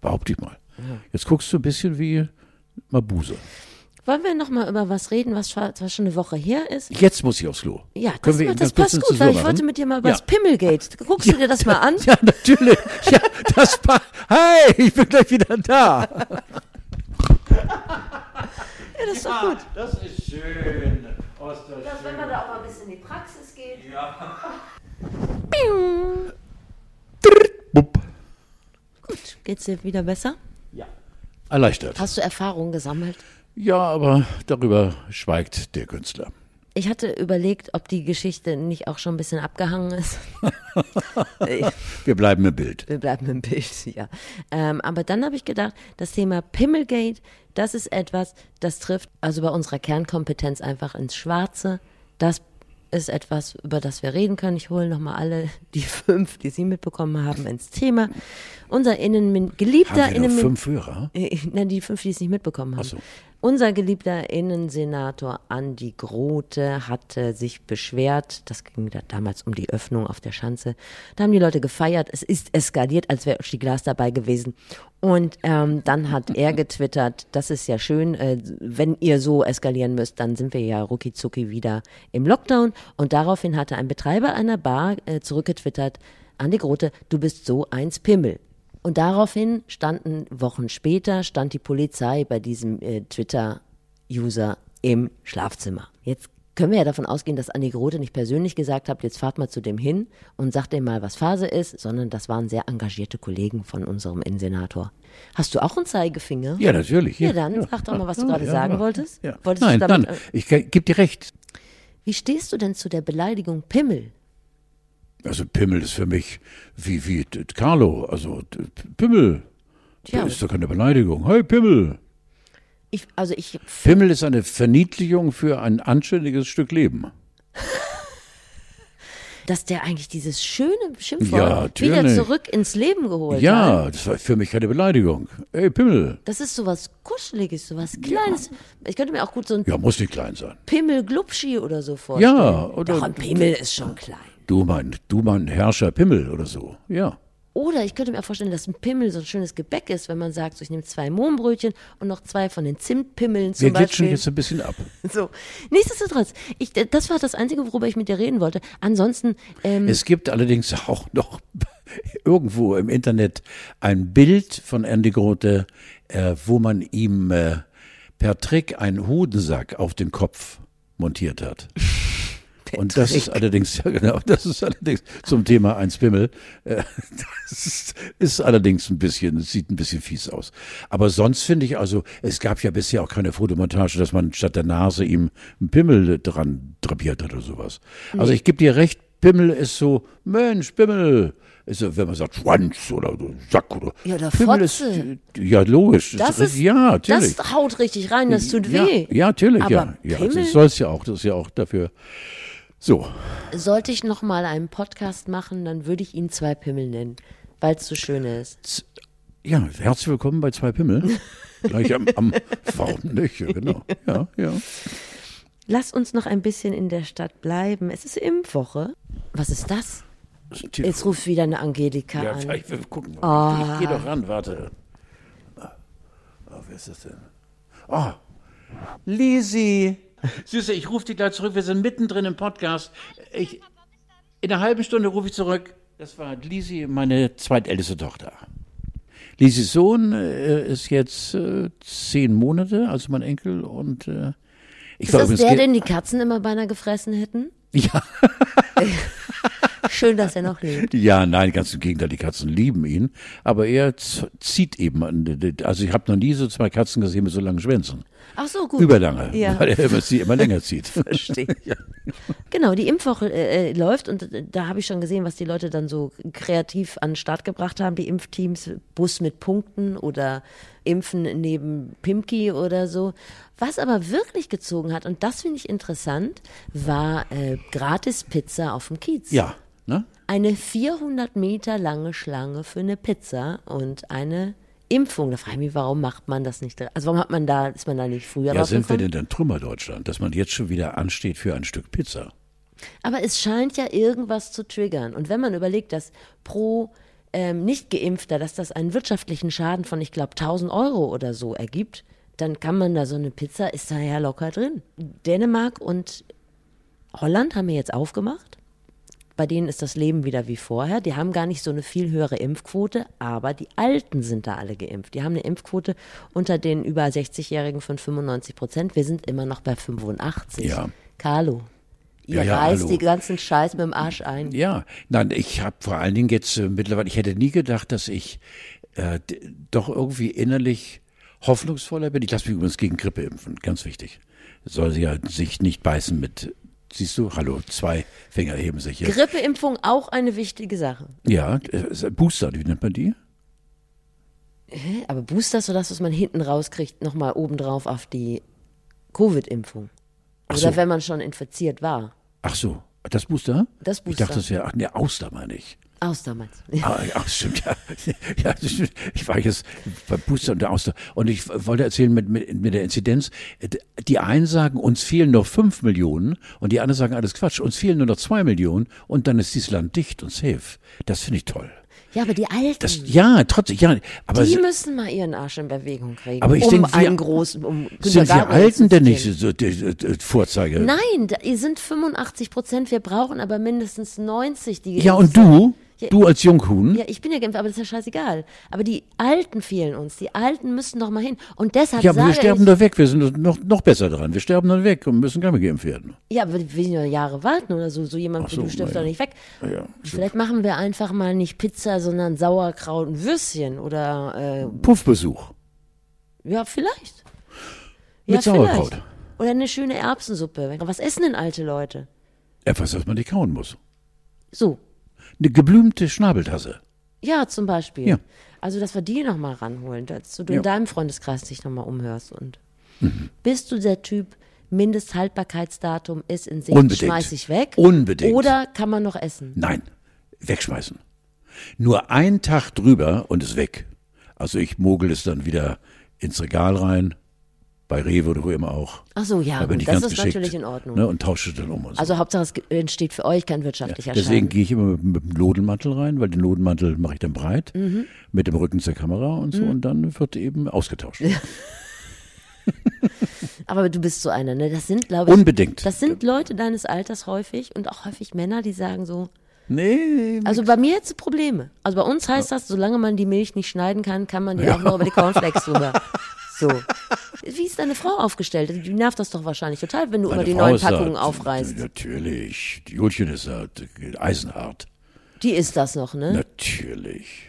Behaupte ich mal. Jetzt guckst du ein bisschen wie Mabuse. Wollen wir noch mal über was reden, was schon was schon eine Woche her ist? Jetzt muss ich aufs Klo. Ja, das, Können wir das das passt gut, weil ich wollte mit dir mal über Ja. das Pimmelgate. Guckst du dir das mal an? Ja, natürlich. Ja, das passt. Hey, ich bin gleich wieder da. Ja, das ist doch gut. Das ist schön. wenn man da auch mal ein bisschen in die Praxis geht. Bupp. Gut, geht's dir wieder besser? Erleichtert. Hast du Erfahrungen gesammelt? Ja, aber darüber schweigt der Künstler. Ich hatte überlegt, ob die Geschichte nicht auch schon ein bisschen abgehangen ist. Wir bleiben im Bild. Wir bleiben im Bild, ja. Ähm, aber dann habe ich gedacht, das Thema Pimmelgate, das ist etwas, das trifft also bei unserer Kernkompetenz einfach ins Schwarze. Das ist etwas, über das wir reden können. Ich hole nochmal alle die fünf, die Sie mitbekommen haben, ins Thema. Unser Innenmin geliebter Haben wir noch Innenmin fünf Hörer? Äh, Nein, die fünf, die es nicht mitbekommen haben. Ach so. Unser geliebter Innensenator Andi Grote hatte sich beschwert. Das ging da damals um die Öffnung auf der Schanze. Da haben die Leute gefeiert. Es ist eskaliert, als wäre Uschi Glas dabei gewesen. Und ähm, dann hat er getwittert, das ist ja schön, äh, wenn ihr so eskalieren müsst, dann sind wir ja rucki zucki wieder im Lockdown. Und daraufhin hatte ein Betreiber einer Bar äh, zurückgetwittert, Andi Grote, du bist so eins Pimmel. Und daraufhin standen Wochen später stand die Polizei bei diesem äh, Twitter-User im Schlafzimmer. Jetzt können wir ja davon ausgehen, dass Andi Grote nicht persönlich gesagt hat, jetzt fahrt mal zu dem hin und sagt dem mal, was Phase ist, sondern das waren sehr engagierte Kollegen von unserem Innensenator. Hast du auch einen Zeigefinger? Ja, natürlich. Ja, dann sag doch mal, was du gerade sagen wolltest. Ja. Wolltest nein, damit, nein, äh, ich ge- geb dir recht. Wie stehst du denn zu der Beleidigung Pimmel? Also Pimmel ist für mich wie, wie Carlo, also Pimmel. Tja. Das ist doch keine Beleidigung. Hey, Pimmel. Ich, also ich Pimmel ist eine Verniedlichung für ein anständiges Stück Leben. dass der eigentlich dieses schöne Schimpfwort Ja, wieder zurück ins Leben geholt hat. Ja, das war für mich keine Beleidigung. Hey, Pimmel. Das ist sowas Kuscheliges, sowas Kleines. Ich könnte mir auch gut so ein Ja, muss nicht klein sein. Pimmel-Glubschi oder so vorstellen. Ja, oder- Doch, ein Pimmel ist schon klein. Du mein, du mein Herrscher Pimmel oder so. Ja. Oder ich könnte mir auch vorstellen, dass ein Pimmel so ein schönes Gebäck ist, wenn man sagt, so, ich nehme zwei Mohnbrötchen und noch zwei von den Zimtpimmeln zum Wir glitschen Beispiel. jetzt ein bisschen ab. So. Nichtsdestotrotz, ich, das war das Einzige, worüber ich mit dir reden wollte. Ansonsten, ähm, Es gibt allerdings auch noch irgendwo im Internet ein Bild von Andy Grote, äh, wo man ihm äh, per Trick einen Hodensack auf den Kopf montiert hat. Und das ist allerdings, ja genau, das ist allerdings zum Thema eins Pimmel, äh, das ist, ist allerdings ein bisschen, sieht ein bisschen fies aus. Aber sonst finde ich also, es gab ja bisher auch keine Fotomontage, dass man statt der Nase ihm einen Pimmel dran drapiert hat oder sowas. Also ich gebe dir recht, Pimmel ist so, Mensch, Pimmel. Ist so, wenn man sagt Schwanz oder Sack oder. Ja, oder Pimmel Fotze. Ist, ja, logisch. das ist, ja, natürlich. das haut richtig rein, das tut ja, weh. Ja, natürlich, Aber ja. ja Pimmel? das soll es ja auch. Das ist ja auch dafür. So. Sollte ich noch mal einen Podcast machen, dann würde ich ihn zwei Pimmel nennen, weil es so schön ist. Ja, herzlich willkommen bei zwei Pimmel. Gleich am, am? Ja, genau. Ja, ja. Lass uns noch ein bisschen in der Stadt bleiben. Es ist Impfwoche. Was ist das? Jetzt ruft wieder eine Angelika Ja, an. ich will gucken. Ah. Ich geh doch ran, warte. Ah, wer ist das denn? Oh, Lisi. Süße, ich rufe dich gleich zurück. Wir sind mittendrin im Podcast. Ich, in einer halben Stunde rufe ich zurück. Das war Lisi, meine zweitälteste Tochter. Lisis Sohn äh, ist jetzt äh, zehn Monate, also mein Enkel. Und äh, ich ist das der, den die Katzen immer beinahe gefressen hätten? Ja. Schön, dass er noch lebt. Ja, nein, ganz im Gegenteil, die Katzen lieben ihn. Aber er zieht eben an. Also ich habe noch nie so zwei Katzen gesehen mit so langen Schwänzen. Ach so, gut. Überlange, ja. weil er immer, immer länger zieht. Verstehe. ja. Genau, die Impfwoche äh, äh, läuft und äh, da habe ich schon gesehen, was die Leute dann so kreativ an den Start gebracht haben, die Impfteams, Bus mit Punkten oder Impfen neben Pimki oder so. Was aber wirklich gezogen hat, und das finde ich interessant, war äh, gratis Pizza auf dem Kiez. Ja. Ne? Eine 400 Meter lange Schlange für eine Pizza und eine Impfung. Da frage ich mich, warum macht man das nicht? Also warum hat man da, ist man da nicht früher Ja, sind wir denn dann Trümmerdeutschland, dass man jetzt schon wieder ansteht für ein Stück Pizza? Aber es scheint ja irgendwas zu triggern. Und wenn man überlegt, dass pro ähm, Nicht-Geimpfter, dass das einen wirtschaftlichen Schaden von, ich glaube, 1000 Euro oder so ergibt, dann kann man da so eine Pizza, ist da ja locker drin. Dänemark und Holland haben wir jetzt aufgemacht bei denen ist das Leben wieder wie vorher. Die haben gar nicht so eine viel höhere Impfquote, aber die Alten sind da alle geimpft. Die haben eine Impfquote unter den über 60-Jährigen von 95 Prozent. Wir sind immer noch bei 85. Ja. Carlo. Ihr Ja, ja, reißt hallo. die ganzen Scheiß mit dem Arsch ein. Ja, nein, ich habe vor allen Dingen jetzt äh, mittlerweile, ich hätte nie gedacht, dass ich äh, doch irgendwie innerlich hoffnungsvoller bin. Ich lasse mich übrigens gegen Grippe impfen, ganz wichtig. Soll sie ja sich nicht beißen mit, siehst du, hallo, zwei Finger heben sich jetzt. Grippeimpfung auch eine wichtige Sache. Ja, äh, Booster, wie nennt man die? Hä? Aber Booster, sodass es man hinten rauskriegt, nochmal obendrauf auf die Covid-Impfung. Oder so. wenn man schon infiziert war. Ach so, das Booster? Das Ich Booster. dachte, das wäre, ach nee, Auster meine ich. Aus damals. Ah, ja, stimmt, ja. ja stimmt. ich war jetzt beim Booster und der Auster. Und ich wollte erzählen mit, mit, mit der Inzidenz. Die einen sagen, uns fehlen noch fünf Millionen und die anderen sagen, alles Quatsch, uns fehlen nur noch zwei Millionen und dann ist dieses Land dicht und safe. Das finde ich toll. Ja, aber die Alten. Das, ja, trotzdem, ja, aber Die sie- müssen mal ihren Arsch in Bewegung kriegen. Aber ich um denke, einen großen, um sind Gabriel Alten denn nicht so die, die, die Vorzeige? Nein, da, ihr sind 85 Prozent, wir brauchen aber mindestens 90, die Ja, und du? Ja, Du als Junghuhn? Ja, ich bin ja geimpft, aber das ist ja scheißegal. Aber die Alten fehlen uns. Die Alten müssen doch mal hin. Und deshalb Ja, aber wir sterben doch weg. Wir sind noch, noch besser dran. Wir sterben dann weg und müssen gar nicht geimpft werden. ja, aber wir müssen ja Jahre warten oder so. So jemand Ach wie so, du stirbst na doch ja. nicht weg. Ja, ja, Vielleicht machen wir einfach mal nicht Pizza, sondern Sauerkraut und Würstchen oder Puffbesuch. äh, ja, vielleicht. Mit ja, Sauerkraut. Vielleicht. Oder eine schöne Erbsensuppe. Was essen denn alte Leute? Etwas, das man nicht kauen muss. So, Eine geblümte Schnabeltasse. Ja, zum Beispiel. Ja. Also, dass wir die nochmal ranholen, dass du Ja. Mhm. in deinem Freundeskreis dich nochmal umhörst. Und bist du der Typ, Mindesthaltbarkeitsdatum ist in Sicht, Unbedingt. schmeiß ich weg? Unbedingt. Oder kann man noch essen? Nein, wegschmeißen. Nur ein Tag drüber und ist weg. Also ich mogel es dann wieder ins Regal rein, bei Rewe oder wo immer auch. Ach so, ja, Da bin gut, ich das ganz ist geschickt, natürlich in Ordnung. Ne, und tausche es dann um. Und so. Also Hauptsache, es entsteht für euch kein wirtschaftlicher Deswegen Schaden. gehe ich immer mit, mit dem Lodenmantel rein, weil den Lodenmantel mache ich dann breit, Mhm. mit dem Rücken zur Kamera und so, und dann wird eben ausgetauscht. Aber du bist so einer, ne? Das sind, glaube ich, Unbedingt. das sind Leute deines Alters häufig und auch häufig Männer, die sagen so, Nee, Also bei mir jetzt Probleme. Also bei uns heißt das, solange man die Milch nicht schneiden kann, kann man die auch noch über die Cornflakes drüber. So. Ist deine Frau aufgestellt? Die nervt das doch wahrscheinlich total, wenn du meine immer die Frau neuen da- Packungen aufreißt. Natürlich. Die Julchen ist da eisenhart. Die ist das noch, ne? Natürlich.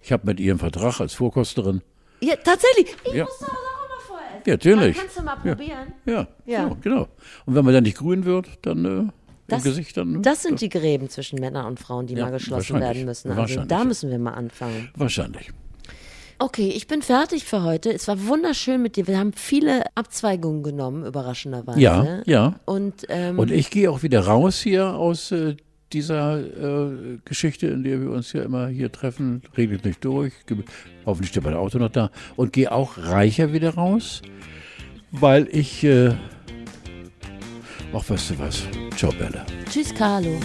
Ich habe mit ihr einen Vertrag als Vorkosterin. Ja, tatsächlich. Ich Ja. muss da auch immer vorher essen. Ja, natürlich. Dann kannst du mal Ja. probieren. Ja, Ja. So, genau. Und wenn man dann nicht grün wird, dann äh, Das, im Gesicht dann. das sind die Gräben zwischen Männern und Frauen, die Ja, mal geschlossen werden müssen. Also da müssen wir mal anfangen. Wahrscheinlich. Okay, ich bin fertig für heute. Es war wunderschön mit dir. Wir haben viele Abzweigungen genommen, überraschenderweise. Ja, ja. Und, ähm, Und ich gehe auch wieder raus hier aus äh, dieser äh, Geschichte, in der wir uns ja immer hier treffen. Regnet nicht durch. Hoffentlich steht mein Auto noch da. Und gehe auch reicher wieder raus, weil ich. Äh, ach, weißt du was? Ciao, Bella. tschüss, Carlo.